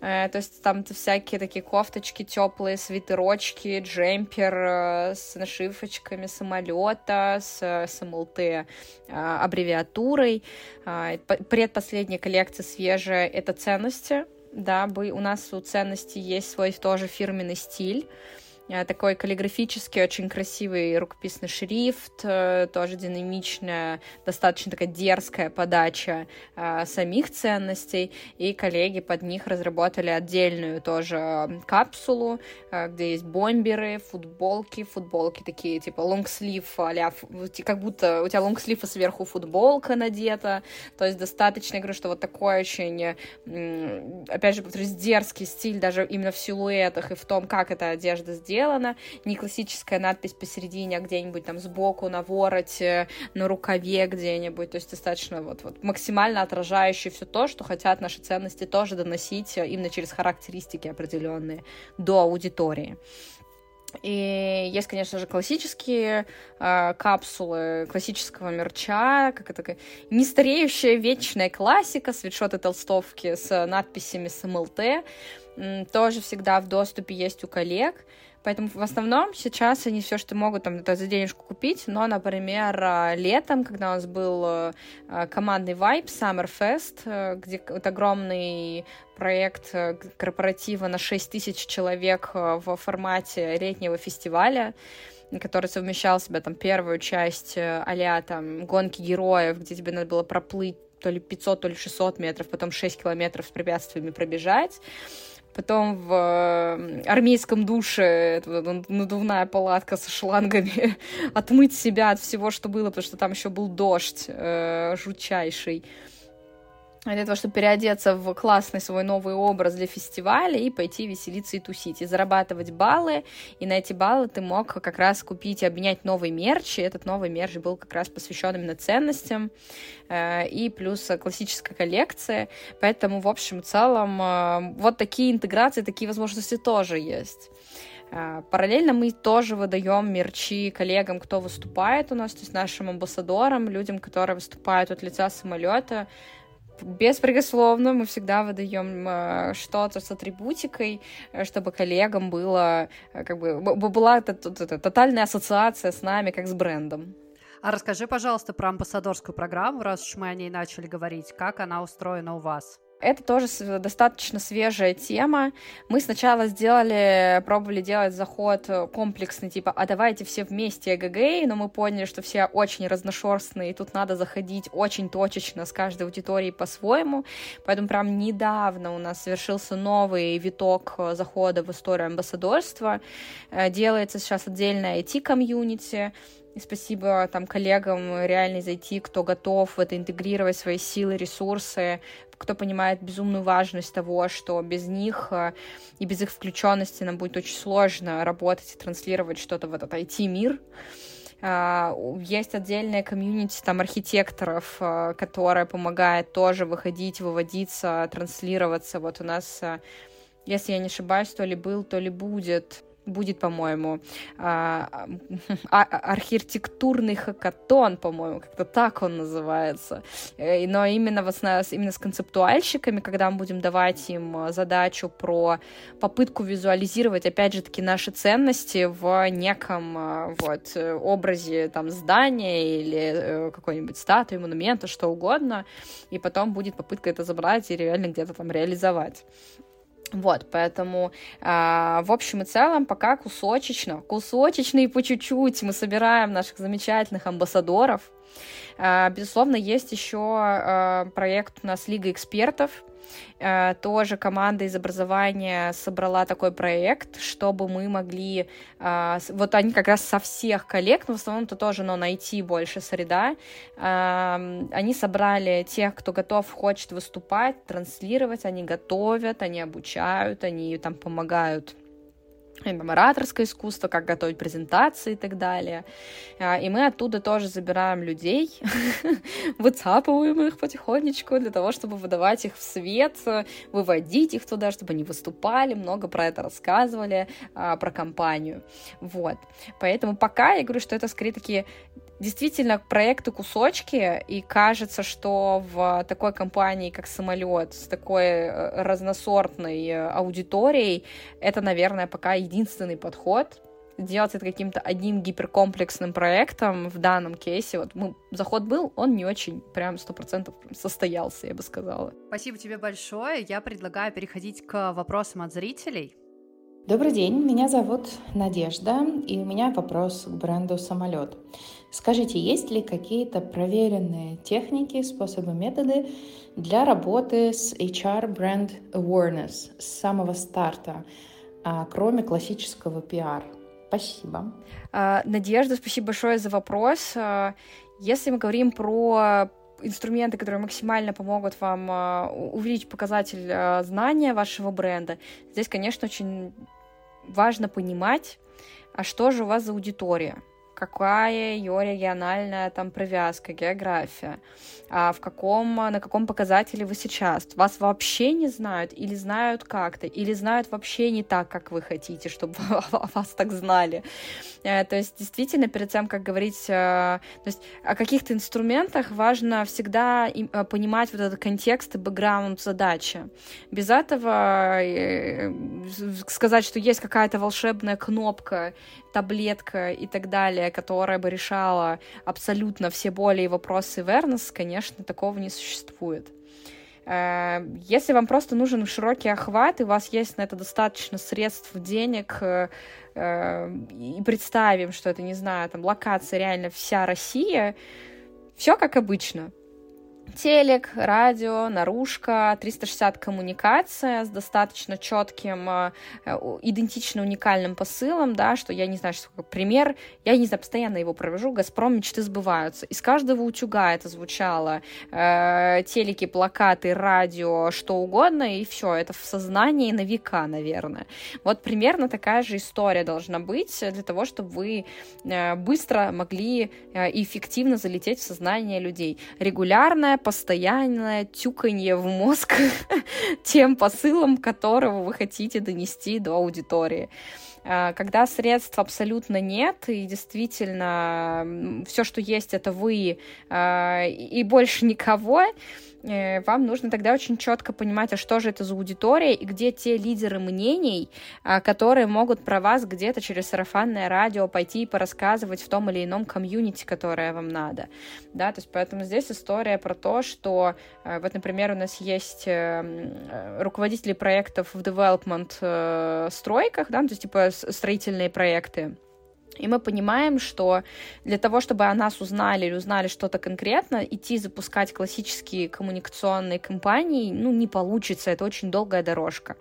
То есть там всякие такие кофточки теплые, свитерочки, джемпер с нашивочками самолета, с СМЛТ аббревиатурой. Предпоследняя коллекция свежая — это ценности. Да, у нас у ценностей есть свой тоже фирменный стиль. Э, такой каллиграфический, очень красивый рукописный шрифт, э, тоже динамичная, достаточно такая дерзкая подача э, самих ценностей, и коллеги под них разработали отдельную тоже капсулу, где есть бомберы, футболки, футболки такие типа лонгслив, а как будто у тебя лонгслив, а сверху футболка надета, то есть достаточно, я говорю, что вот такой очень, опять же, повторюсь, дерзкий стиль даже именно в силуэтах и в том, как эта одежда сделана, сделано, не классическая надпись посередине, а где-нибудь там сбоку, на вороте, на рукаве где-нибудь, то есть достаточно вот, вот максимально отражающий все то, что хотят наши ценности тоже доносить именно через характеристики определенные до аудитории. И есть, конечно же, классические э, капсулы классического мерча, как это не стареющая вечная классика, свитшоты толстовки с надписями с МЛТ, тоже всегда в доступе есть у коллег. Поэтому в основном сейчас они все, что могут, там, за денежку купить. Но, например, а, летом, когда у нас был а, командный вайп Summerfest, э, где вот огромный проект э, корпоратива на 6 тысяч человек э, в формате летнего фестиваля, который совмещал в себя там первую часть а там гонки героев, где тебе надо было проплыть то ли 500, то ли 600 метров, потом 6 километров с препятствиями пробежать потом в э, армейском душе надувная палатка со шлангами, отмыть себя от всего, что было, потому что там еще был дождь э, жутчайший для того, чтобы переодеться в классный свой новый образ для фестиваля и пойти веселиться и тусить, и зарабатывать баллы, и на эти баллы ты мог как раз купить и обменять новый мерч, и этот новый мерч был как раз посвящен именно ценностям, э, и плюс классическая коллекция, поэтому, в общем и целом, э, вот такие интеграции, такие возможности тоже есть. Э, параллельно мы тоже выдаем мерчи коллегам, кто выступает у нас, то есть нашим амбассадорам, людям, которые выступают от лица самолета, беспрекословно мы всегда выдаем э, что-то с атрибутикой, э, чтобы коллегам было, э, как бы, была тотальная ассоциация с нами, как с брендом. А расскажи, пожалуйста, про амбассадорскую программу, раз уж мы о ней начали говорить. Как она устроена у вас? Это тоже достаточно свежая тема. Мы сначала сделали, пробовали делать заход комплексный, типа, а давайте все вместе ЭГГ, но мы поняли, что все очень разношерстные, и тут надо заходить очень точечно с каждой аудиторией по-своему. Поэтому прям недавно у нас совершился новый виток захода в историю амбассадорства. Э, делается сейчас отдельная IT-комьюнити, и спасибо там коллегам реально зайти, кто готов в это интегрировать свои силы, ресурсы, кто понимает безумную важность того, что без них э, и без их включенности нам будет очень сложно работать и транслировать что-то в этот IT-мир. А, есть отдельная комьюнити там архитекторов, э, которая помогает тоже выходить, выводиться, транслироваться. Вот у нас, э, если я не ошибаюсь, то ли был, то ли будет будет, по-моему, а, а, архитектурный хакатон, по-моему, как-то так он называется. Э, но именно, вот с, именно с концептуальщиками, когда мы будем давать им задачу про попытку визуализировать, опять же таки, наши ценности в неком э, вот образе там здания или э, какой-нибудь статуи, монумента, что угодно, и потом будет попытка это забрать и реально где-то там реализовать. Вот, поэтому, э, в общем и целом, пока кусочечно, кусочечно и по чуть-чуть мы собираем наших замечательных амбассадоров. Э, безусловно, есть еще э, проект у нас Лига экспертов, тоже команда из образования собрала такой проект, чтобы мы могли... Э, вот они как раз со всех коллег, но в основном это тоже, но найти больше среда. Эм, они собрали тех, кто готов, хочет выступать, транслировать, они готовят, они обучают, они там помогают там, ораторское искусство, как готовить презентации и так далее. А, и мы оттуда тоже забираем людей, выцапываем их потихонечку для того, чтобы выдавать их в свет, выводить их туда, чтобы они выступали, много про это рассказывали, а, про компанию. Вот. Поэтому пока я говорю, что это скорее такие действительно проекты кусочки, и кажется, что в такой компании, как самолет, с такой э, разносортной э, аудиторией, это, наверное, пока единственный подход. Делать это каким-то одним гиперкомплексным проектом в данном кейсе. Вот мы, заход был, он не очень прям сто процентов состоялся, я бы сказала. Спасибо тебе большое. Я предлагаю переходить к вопросам от зрителей. Добрый день, меня зовут Надежда, и у меня вопрос к бренду «Самолет». Скажите, есть ли какие-то проверенные техники, способы, методы для работы с HR Brand Awareness с самого старта, а, кроме классического пиар? Спасибо. А, Надежда, спасибо большое за вопрос. А, если мы говорим про инструменты, которые максимально помогут вам увеличить показатель знания вашего бренда, здесь, конечно, очень важно понимать, а что же у вас за аудитория какая ее региональная там привязка, география, а в каком, на каком показателе вы сейчас. Вас вообще не знают или знают как-то, или знают вообще не так, как вы хотите, чтобы вас так знали. Э, то есть действительно перед тем, как говорить э, то есть, о каких-то инструментах, важно всегда э, понимать вот этот контекст и бэкграунд задачи. Без этого сказать, что есть какая-то волшебная кнопка, таблетка и так далее, которая бы решала абсолютно все боли и вопросы Вернес, конечно, такого не существует. Э, если вам просто нужен широкий охват, и у вас есть на это достаточно средств, денег, э, э, и представим, что это, не знаю, там локация реально вся Россия, все как обычно телек, радио, наружка, 360 коммуникация с достаточно четким, э, идентично уникальным посылом, да, что я не знаю, что как пример, я не знаю, постоянно его провожу, «Газпром» мечты сбываются. Из каждого утюга это звучало, э, телеки, плакаты, радио, что угодно, и все, это в сознании на века, наверное. Вот примерно такая же история должна быть для того, чтобы вы э, быстро могли э, и эффективно залететь в сознание людей. Регулярная постоянное тюканье в мозг тем посылом, которого вы хотите донести до аудитории. А, когда средств абсолютно нет, и действительно все, что есть, это вы а, и больше никого, вам нужно тогда очень четко понимать, а что же это за аудитория и где те лидеры мнений, а, которые могут про вас где-то через сарафанное радио пойти и порассказывать в том или ином комьюнити, которое вам надо. Да, то есть поэтому здесь история про то, что э, вот, например, у нас есть э, руководители проектов в development стройках, да, то есть типа строительные проекты, и мы понимаем, что для того, чтобы о нас узнали или узнали что-то конкретно, идти запускать классические коммуникационные кампании, ну, не получится, это очень долгая дорожка.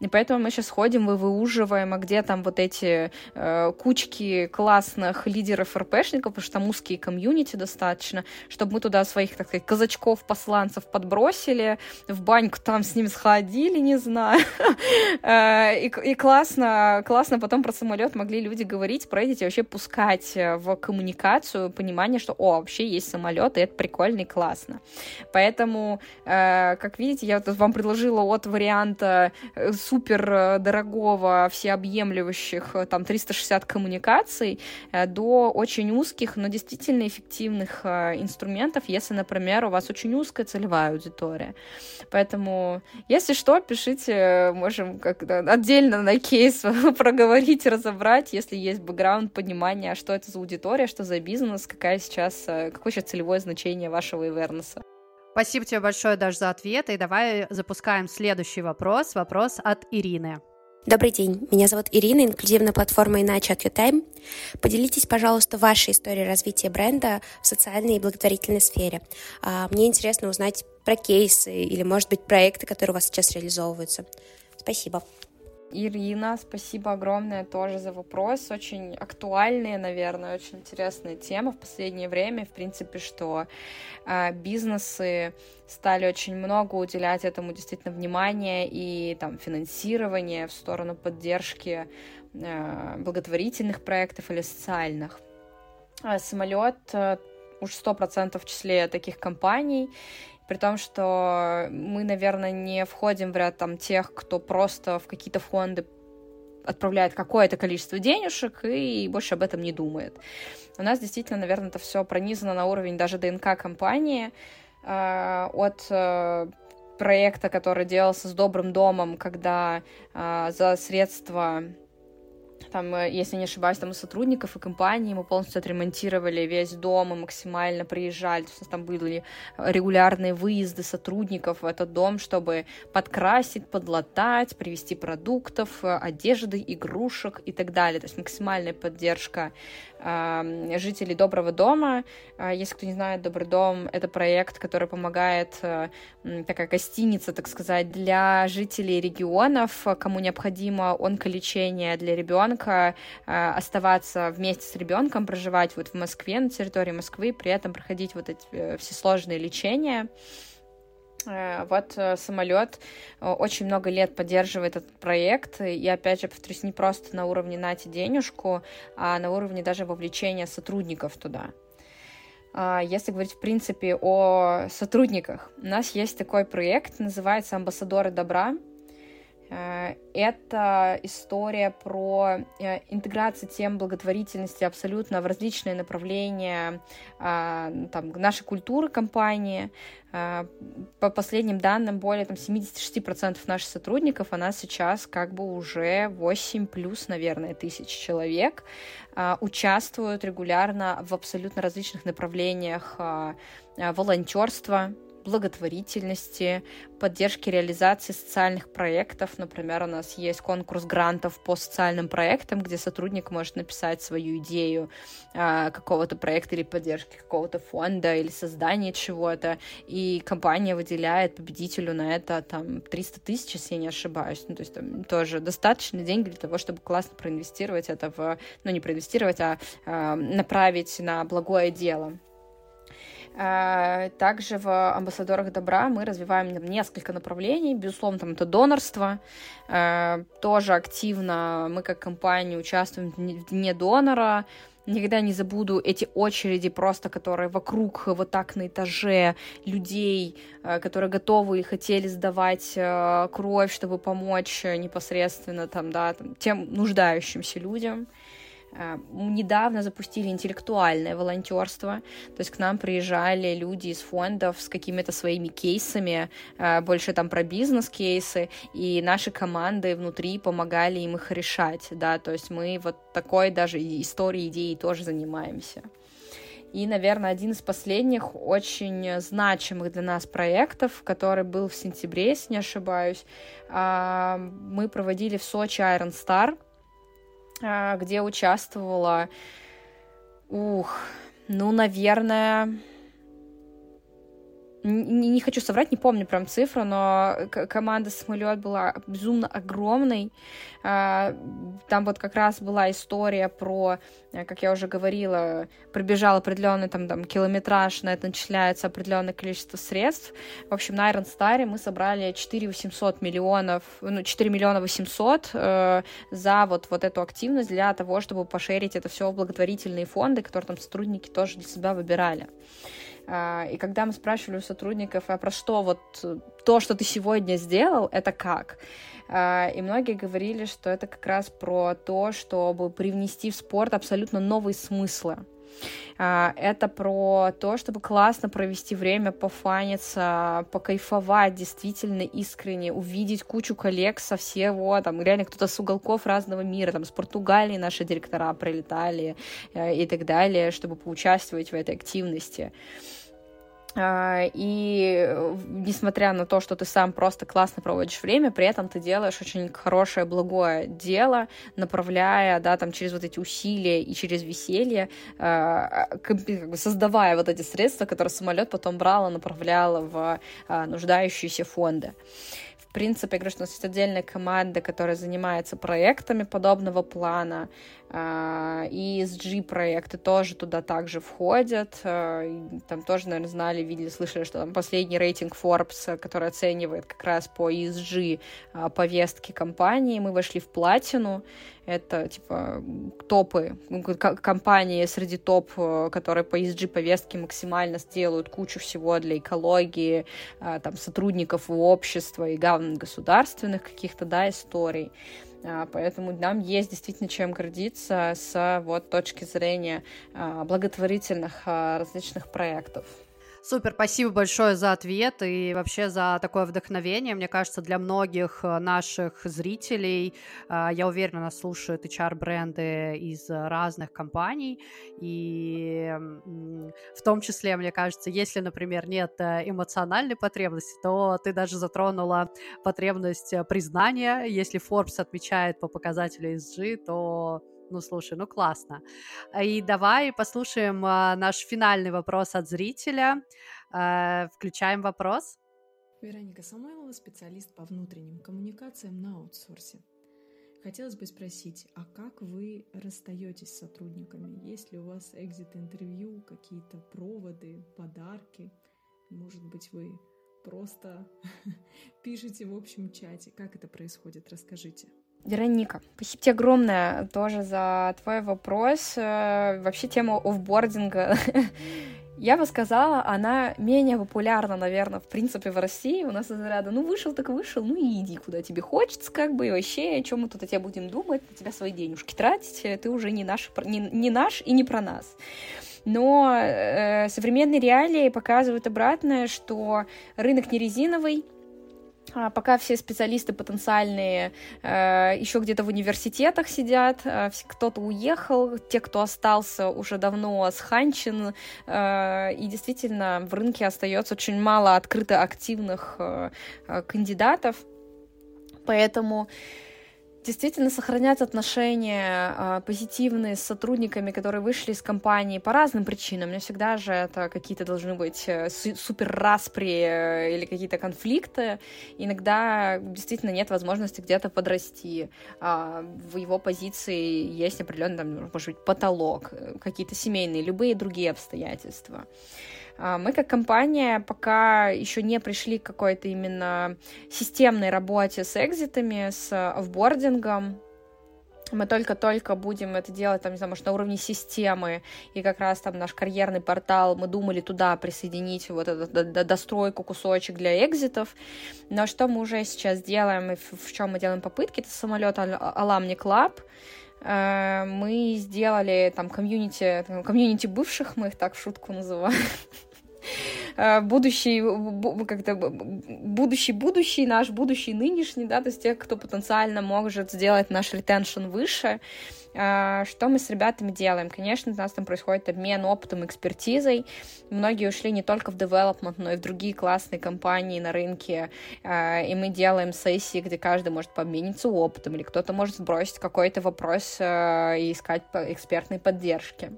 И поэтому мы сейчас ходим и выуживаем, а где там вот эти э, кучки классных лидеров РПшников, потому что там узкие комьюнити достаточно, чтобы мы туда своих, так сказать, казачков-посланцев подбросили, в баньку там с ними сходили, не знаю. Э, и классно, классно потом про самолет могли люди говорить, про эти вообще пускать э, в коммуникацию понимание, что, о, вообще есть самолет, и это прикольно и классно. Поэтому, э, как видите, я вот вам предложила от варианта супер э, дорогого, всеобъемлющих, там, 360 коммуникаций до очень узких, но действительно эффективных инструментов, если, например, у вас очень узкая целевая аудитория. Поэтому, если что, пишите, можем как-то отдельно на кейс проговорить, разобрать, если есть бэкграунд, понимание, что это за аудитория, что за бизнес, какая сейчас, какое сейчас целевое значение вашего Ивернеса. Спасибо тебе большое даже за ответ. И давай запускаем следующий вопрос. Вопрос от Ирины. Добрый день, меня зовут Ирина, инклюзивная платформа Иначе от YouTime. Поделитесь, пожалуйста, вашей историей развития бренда в социальной и благотворительной сфере. А, мне интересно узнать про кейсы или, может быть, проекты, которые у вас сейчас реализовываются. Спасибо. Ирина, спасибо огромное тоже за вопрос. Очень актуальные, наверное, очень интересная тема в последнее время. В принципе, что э, бизнесы стали очень много уделять этому действительно внимания и там финансирование в сторону поддержки благотворительных проектов или социальных. А самолет уж сто процентов в числе таких компаний, при том, что мы, наверное, не входим в ряд там тех, кто просто в какие-то фонды отправляет какое-то количество денежек и больше об этом не думает. У нас действительно, наверное, это все пронизано на уровень даже ДНК компании э, от э, проекта, который делался с Добрым домом, когда э, за средства там, э, если не ошибаюсь, там и сотрудников, и компании мы полностью отремонтировали весь дом и максимально приезжали. То есть там были регулярные выезды сотрудников в этот дом, чтобы подкрасить, подлатать, привезти продуктов, э, одежды, игрушек и так далее. То есть максимальная поддержка жителей Доброго дома. А, если кто не знает, Добрый дом — это проект, который помогает, э, такая гостиница, так сказать, для жителей регионов, кому необходимо онколечение для ребенка, а, оставаться вместе с ребенком, проживать вот в Москве, на территории Москвы, при этом проходить вот эти э, все сложные лечения. Э, вот э, самолет э, очень много лет поддерживает этот проект, и опять же, повторюсь, не просто на уровне нати денежку, а на уровне даже вовлечения сотрудников туда. А, если говорить, в принципе, о сотрудниках, у нас есть такой проект, называется «Амбассадоры добра», это история про э, интеграцию тем благотворительности абсолютно в различные направления а, там, нашей культуры компании. Э, по последним данным, более там, 76% наших сотрудников, она сейчас как бы уже 8 плюс, наверное, тысяч человек участвуют регулярно в абсолютно различных направлениях волонтерства, благотворительности, поддержки реализации социальных проектов. Например, у нас есть конкурс грантов по социальным проектам, где сотрудник может написать свою идею э, какого-то проекта или поддержки какого-то фонда или создания чего-то, и компания выделяет победителю на это там 300 тысяч, если я не ошибаюсь. Ну, то есть там тоже достаточно деньги для того, чтобы классно проинвестировать это в... Ну, не проинвестировать, а э, направить на благое дело. Э, также в амбассадорах добра мы развиваем несколько направлений. Безусловно, там это донорство. Э, тоже активно мы как компания участвуем в Дне донора. Никогда не забуду эти очереди просто, которые вокруг вот так на этаже людей, э, которые готовы и хотели сдавать кровь, чтобы помочь непосредственно там, да, там, тем нуждающимся людям. Э, недавно запустили интеллектуальное волонтерство, то есть к нам приезжали люди из фондов с какими-то своими кейсами, э, больше там про бизнес-кейсы, и наши команды внутри помогали им их решать, да, то есть мы вот такой даже историей, идеей тоже занимаемся. И, наверное, один из последних очень значимых для нас проектов, который был в сентябре, если не ошибаюсь, а, мы проводили в Сочи Iron Star — а, где участвовала, ух, ну, наверное, не, не хочу соврать, не помню прям цифру, но команда самолет была безумно огромной. А, там вот как раз была история про, э, как я уже говорила, пробежал определенный там, там километраж, на это начисляется определенное количество средств. В общем, на Iron Star мы собрали 4 800 миллионов, ну, 4 миллиона 800 э, за вот, вот эту активность для того, чтобы пошерить это все в благотворительные фонды, которые там сотрудники тоже для себя выбирали. А, и когда мы спрашивали у сотрудников, а про что вот то, что ты сегодня сделал, это как? А, и многие говорили, что это как раз про то, чтобы привнести в спорт абсолютно новые смыслы. А, это про то, чтобы классно провести время, пофаниться, покайфовать действительно искренне, увидеть кучу коллег со всего, там реально кто-то с уголков разного мира, там с Португалии наши директора прилетали э, и так далее, чтобы поучаствовать в этой активности. А, и несмотря на то, что ты сам просто классно проводишь время, при этом ты делаешь очень хорошее, благое дело, направляя, да, там, через вот эти усилия и через веселье, а, как бы создавая вот эти средства, которые самолет потом брал и направлял в а, нуждающиеся фонды. В принципе, я говорю, что у нас есть отдельная команда, которая занимается проектами подобного плана. И ESG проекты тоже туда также входят. Там тоже, наверное, знали, видели, слышали, что там последний рейтинг Forbes, который оценивает как раз по ESG повестки компании, мы вошли в платину. Это, типа, топы, компании среди топ, э, которые по ESG-повестке максимально сделают кучу всего для экологии, э, там, сотрудников общества и главных государственных каких-то, да, историй. А, поэтому нам есть действительно чем гордиться с вот точки зрения а, благотворительных а, различных проектов. Супер, спасибо большое за ответ и вообще за такое вдохновение. Мне кажется, для многих э, наших зрителей, э, я уверена, нас слушают HR-бренды из разных компаний, и в том числе, мне кажется, если, например, нет э, эмоциональной потребности, то ты даже затронула потребность признания. Если Forbes отмечает по показателю ESG, то ну, слушай, ну классно. И давай послушаем а, наш финальный вопрос от зрителя. А, включаем вопрос. Вероника Самойлова, специалист по внутренним коммуникациям на аутсорсе. Хотелось бы спросить, а как вы расстаетесь с сотрудниками? Есть ли у вас экзит-интервью, какие-то проводы, подарки? Может быть, вы просто пишете в общем чате? Как это происходит? Расскажите. Вероника, спасибо тебе огромное тоже за твой вопрос. Э, вообще тема офбординга я бы сказала, она менее популярна, наверное, в принципе, в России. У нас из ряда, ну, вышел, так вышел, ну, и иди, куда тебе хочется, как бы, и вообще, о чем мы тут о тебе будем думать, на тебя свои денежки тратить, ты уже не наш, не, не наш и не про нас. Но э, современные реалии показывают обратное, что рынок не резиновый, пока все специалисты потенциальные э, еще где-то в университетах сидят, э, кто-то уехал, те, кто остался, уже давно сханчен, э, и действительно в рынке остается очень мало открыто активных кандидатов, поэтому действительно сохранять отношения э, позитивные с сотрудниками, которые вышли из компании по разным причинам. Не всегда же это какие-то должны быть э, супер распри э, или какие-то конфликты. Иногда действительно нет возможности где-то подрасти. Э, в его позиции есть определенный, там, может быть, потолок, э, какие-то семейные, любые другие обстоятельства. А, мы как компания пока еще не пришли к какой-то именно системной работе с экзитами, с офбордингом, мы только-только будем это делать, там, не знаю, может, на уровне системы, и как раз там наш карьерный портал, мы думали туда присоединить вот эту достройку, кусочек для экзитов, но что мы уже сейчас делаем, и в чем мы делаем попытки, это самолет Alamni Club, э, мы сделали там комьюнити, комьюнити бывших, мы их так в шутку называем, Э, будущий, как-то будущий будущий, наш будущий нынешний, да, то есть тех, кто потенциально может сделать наш ретеншн выше, а, что мы с ребятами делаем? Конечно, у нас там происходит обмен опытом, экспертизой. Многие ушли не только в development, но и в другие классные компании на рынке. А, и мы делаем сессии, где каждый может помениться опытом, или кто-то может сбросить какой-то вопрос и искать экспертной поддержки.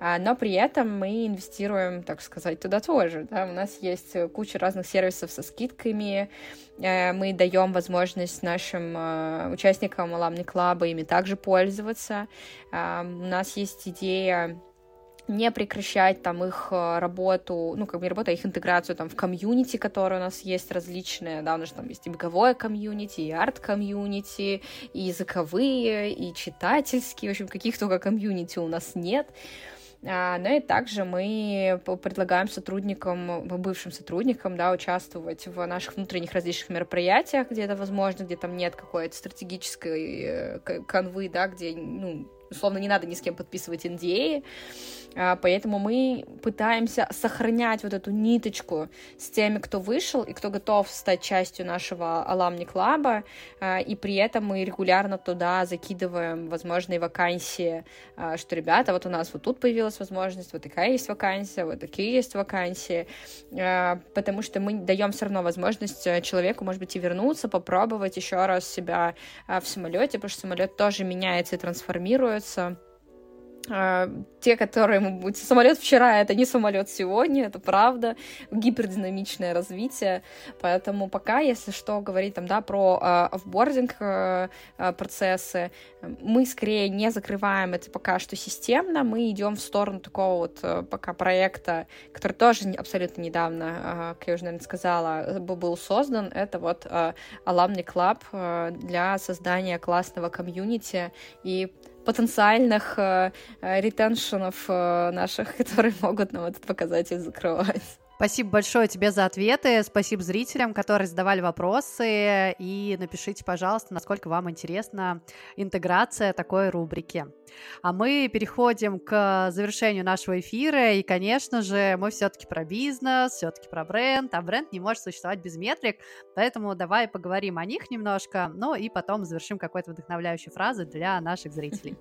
Но при этом мы инвестируем, так сказать, туда тоже. Да? У нас есть куча разных сервисов со скидками, Э, мы даем возможность нашим э, участникам Аламни Клаба ими также пользоваться. Э, у нас есть идея не прекращать там их работу, ну, как бы работа, их интеграцию там в комьюнити, которые у нас есть различные, да, у нас там есть и беговое комьюнити, и арт-комьюнити, и языковые, и читательские, в общем, каких только комьюнити у нас нет. А, но и также мы предлагаем сотрудникам, бывшим сотрудникам, да, участвовать в наших внутренних различных мероприятиях, где это возможно, где там нет какой-то стратегической э, канвы, да, где, ну, условно, не надо ни с кем подписывать NDA, а, поэтому мы пытаемся сохранять вот эту ниточку с теми, кто вышел и кто готов стать частью нашего Аламни Клаба, а, и при этом мы регулярно туда закидываем возможные вакансии, а, что, ребята, вот у нас вот тут появилась возможность, вот такая есть вакансия, вот такие есть вакансии, потому что мы даем все равно возможность э, человеку, может быть, и вернуться, попробовать еще раз себя в самолете, потому что самолет тоже меняется и трансформируется, а, те, которые. Самолет вчера — это не самолет сегодня, это правда. Гипердинамичное развитие. Поэтому пока, если что, говорить там, да, про э, офбординг э, процессы, мы скорее не закрываем это пока что системно, мы идем в сторону такого вот пока проекта, который тоже абсолютно недавно, как я уже, наверное, сказала, был создан. Это вот Alumni Club для создания классного комьюнити и потенциальных э, э, ретеншенов э, наших, которые могут нам этот показатель закрывать. Спасибо большое тебе за ответы, спасибо зрителям, которые задавали вопросы, и напишите, пожалуйста, насколько вам интересна интеграция такой рубрики. А мы переходим к завершению нашего эфира, и, конечно же, мы все-таки про бизнес, все-таки про бренд, а бренд не может существовать без метрик, поэтому давай поговорим о них немножко, ну и потом завершим какой-то вдохновляющей фразой для наших зрителей.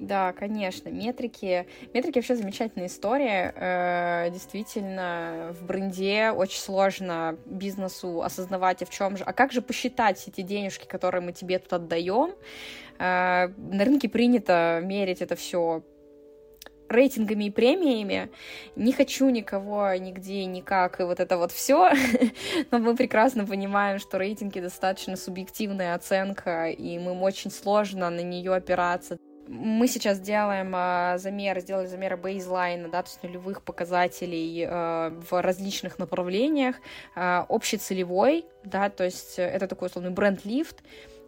Да, конечно, метрики. Метрики вообще замечательная история. Э, действительно, в бренде очень сложно бизнесу осознавать, а в чем же, а как же посчитать эти денежки, которые мы тебе тут отдаем. Э, на рынке принято мерить это все рейтингами и премиями. Не хочу никого нигде, никак, и вот это вот все. Но мы прекрасно понимаем, что рейтинги достаточно субъективная оценка, и мы очень сложно на нее опираться мы сейчас делаем э, замеры, сделали замеры бейзлайна, да, то есть нулевых показателей э, в различных направлениях, э, общецелевой, да, то есть это такой условный бренд-лифт,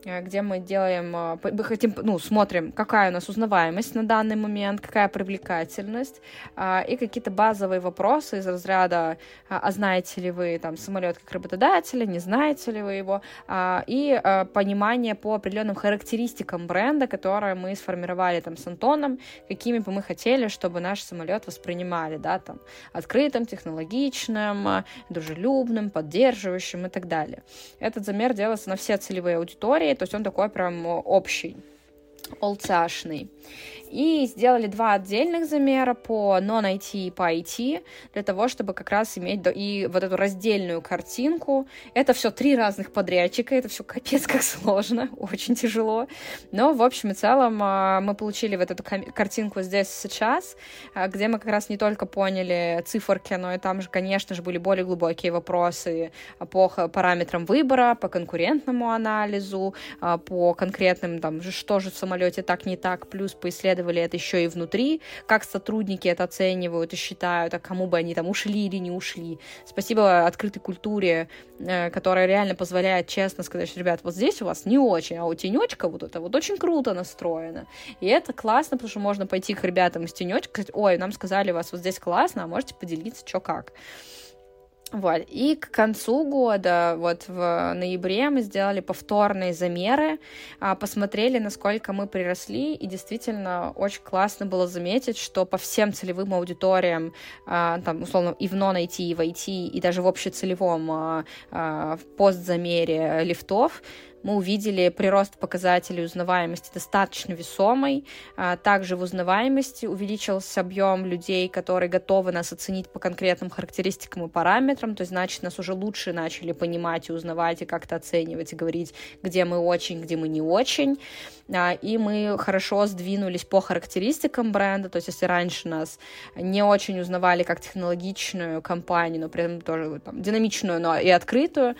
где мы делаем, э, мы хотим, ну, смотрим, какая у нас узнаваемость на данный момент, какая привлекательность, э, и какие-то базовые вопросы из разряда, а знаете ли вы там самолет как работодателя, не знаете ли вы его, и понимание по определенным характеристикам бренда, которые мы сформировали там с Антоном, какими бы мы хотели, чтобы наш самолет воспринимали, да, там, открытым, технологичным, дружелюбным, поддерживающим и так далее. Этот замер делается на все целевые аудитории, то есть он такой прям общий, олдсашный. И сделали два отдельных замера по non-IT и по IT, для того, чтобы как раз иметь и вот эту раздельную картинку. Это все три разных подрядчика, это все капец как сложно, очень тяжело. Но, в общем и целом, а, мы получили вот эту картинку здесь сейчас, а, где мы как раз не только поняли циферки, но и там же, конечно же, были более глубокие вопросы по параметрам выбора, по конкурентному анализу, а, по конкретным, там, что же в самолете так не так, плюс по исследованию исследовали это еще и внутри, как сотрудники это оценивают и считают, а кому бы они там ушли или не ушли. Спасибо открытой культуре, э, которая реально позволяет честно сказать, что, ребят, вот здесь у вас не очень, а у тенечка вот это вот очень круто настроено. И это классно, потому что можно пойти к ребятам из тенечка, сказать, ой, нам сказали, у вас вот здесь классно, а можете поделиться, что как. Вот. И к концу года, вот в ноябре, мы сделали повторные замеры, а, посмотрели, насколько мы приросли, и действительно очень классно было заметить, что по всем целевым аудиториям, а, там, условно, и в non-IT, и в IT, и даже в общецелевом а, постзамере лифтов, мы увидели прирост показателей узнаваемости достаточно весомый. А, также в узнаваемости увеличился объем людей, которые готовы нас оценить по конкретным характеристикам и параметрам, то есть, значит, нас уже лучше начали понимать и узнавать, и как-то оценивать, и говорить, где мы очень, где мы не очень. А, и мы хорошо сдвинулись по характеристикам бренда, то есть, если раньше нас не очень узнавали как технологичную компанию, но при этом тоже там, динамичную, но и открытую,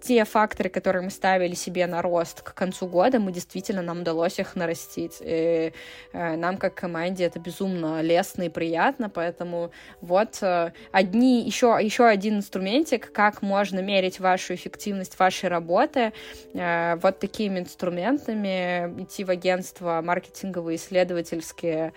те факторы, которые мы ставили себе на рост к концу года, мы действительно, нам удалось их нарастить. И э, нам, как команде, это безумно лестно и приятно, поэтому вот э, одни, еще, еще один инструментик, как можно мерить вашу эффективность вашей работы, э, вот такими инструментами идти в агентство маркетинговые, исследовательские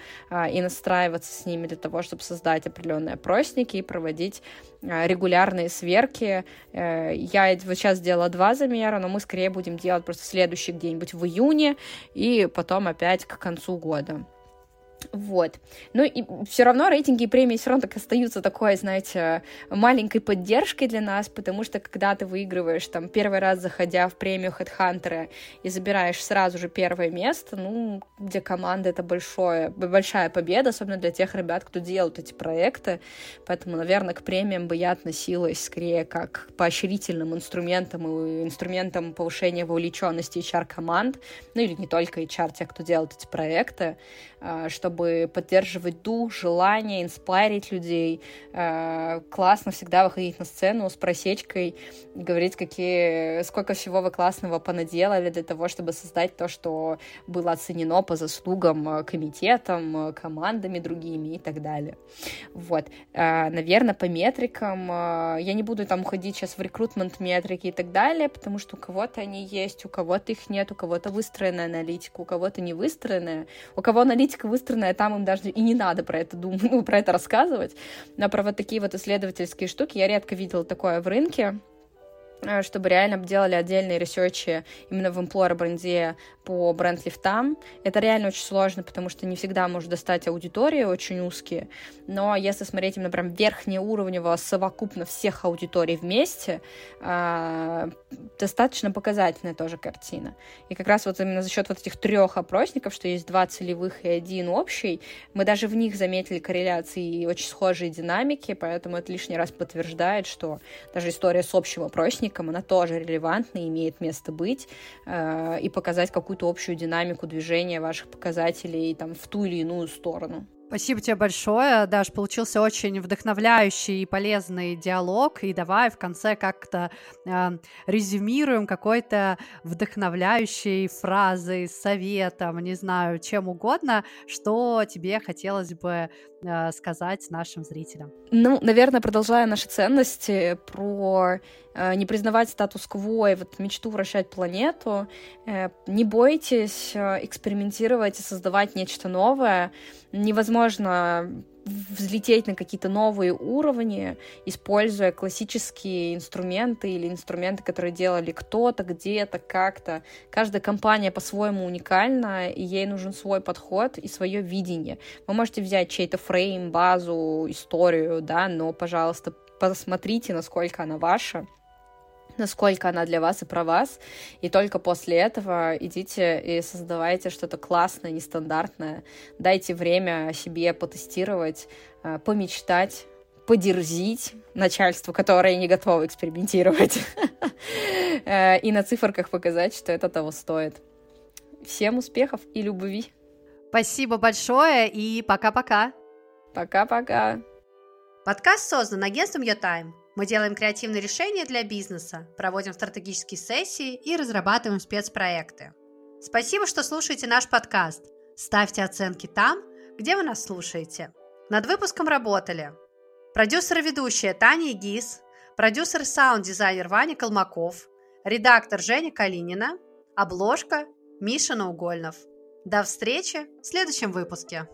и настраиваться с ними для того, чтобы создать определенные опросники и проводить регулярные сверки. Я вот сейчас сделала два замера, но мы скорее будем делать просто следующий где-нибудь в июне и потом опять к концу года. Вот. Ну и все равно рейтинги и премии все равно так остаются такой, знаете, маленькой поддержкой для нас, потому что когда ты выигрываешь там первый раз, заходя в премию HeadHunter и забираешь сразу же первое место, ну, для команды это большое, большая победа, особенно для тех ребят, кто делают эти проекты. Поэтому, наверное, к премиям бы я относилась скорее как к поощрительным инструментам и инструментам повышения вовлеченности HR-команд, ну или не только HR, те, кто делают эти проекты, а, чтобы чтобы поддерживать дух, желание, инспарить людей. Э, классно всегда выходить на сцену с просечкой, говорить, какие, сколько всего вы классного понаделали для того, чтобы создать то, что было оценено по заслугам э, комитетом, э, командами другими и так далее. Вот. Наверное, по метрикам я не буду там уходить сейчас в рекрутмент метрики и так далее, потому что у кого-то они есть, у кого-то их нет, у кого-то выстроенная аналитика, у кого-то не выстроенная. У кого аналитика выстроенная, там им даже и не надо про это думать, ну, про это рассказывать. Но про вот такие вот исследовательские штуки я редко видела такое в рынке. Э, чтобы реально делали отдельные ресерчи именно в employer бренде по бренд-лифтам. Это реально очень сложно, потому что не всегда можно достать аудитории очень узкие, но если смотреть именно прям верхнеуровнево совокупно всех аудиторий вместе, э, достаточно показательная тоже картина. И как раз вот именно за счет вот этих трех опросников, что есть два целевых и один общий, мы даже в них заметили корреляции и очень схожие динамики, поэтому это лишний раз подтверждает, что даже история с общим опросником участникам, она тоже релевантна имеет место быть, э, и показать какую-то общую динамику движения ваших показателей там, в ту или иную сторону. Спасибо тебе большое, Даш, получился очень вдохновляющий и полезный диалог, и давай в конце как-то э, резюмируем какой-то вдохновляющей фразой, советом, не знаю, чем угодно, что тебе хотелось бы э, сказать нашим зрителям. Ну, наверное, продолжая наши ценности про не признавать статус-кво и вот мечту вращать планету, э, не бойтесь э, экспериментировать и создавать нечто новое, невозможно взлететь на какие-то новые уровни, используя классические инструменты или инструменты, которые делали кто-то, где-то, как-то. Каждая компания по-своему уникальна, и ей нужен свой подход и свое видение. Вы можете взять чей-то фрейм, базу, историю, да, но, пожалуйста, посмотрите, насколько она ваша, насколько она для вас и про вас, и только после этого идите и создавайте что-то классное, нестандартное, дайте время себе потестировать, э, помечтать, подерзить начальству, которое не готово экспериментировать, э, и на циферках показать, что это того стоит. Всем успехов и любви! Спасибо большое и пока-пока! Пока-пока! Подкаст создан агентством Your Time. Мы делаем креативные решения для бизнеса, проводим стратегические сессии и разрабатываем спецпроекты. Спасибо, что слушаете наш подкаст. Ставьте оценки там, где вы нас слушаете. Над выпуском работали продюсер и ведущая Таня Гис, продюсер и саунд-дизайнер Ваня Колмаков, редактор Женя Калинина, обложка Миша Наугольнов. До встречи в следующем выпуске.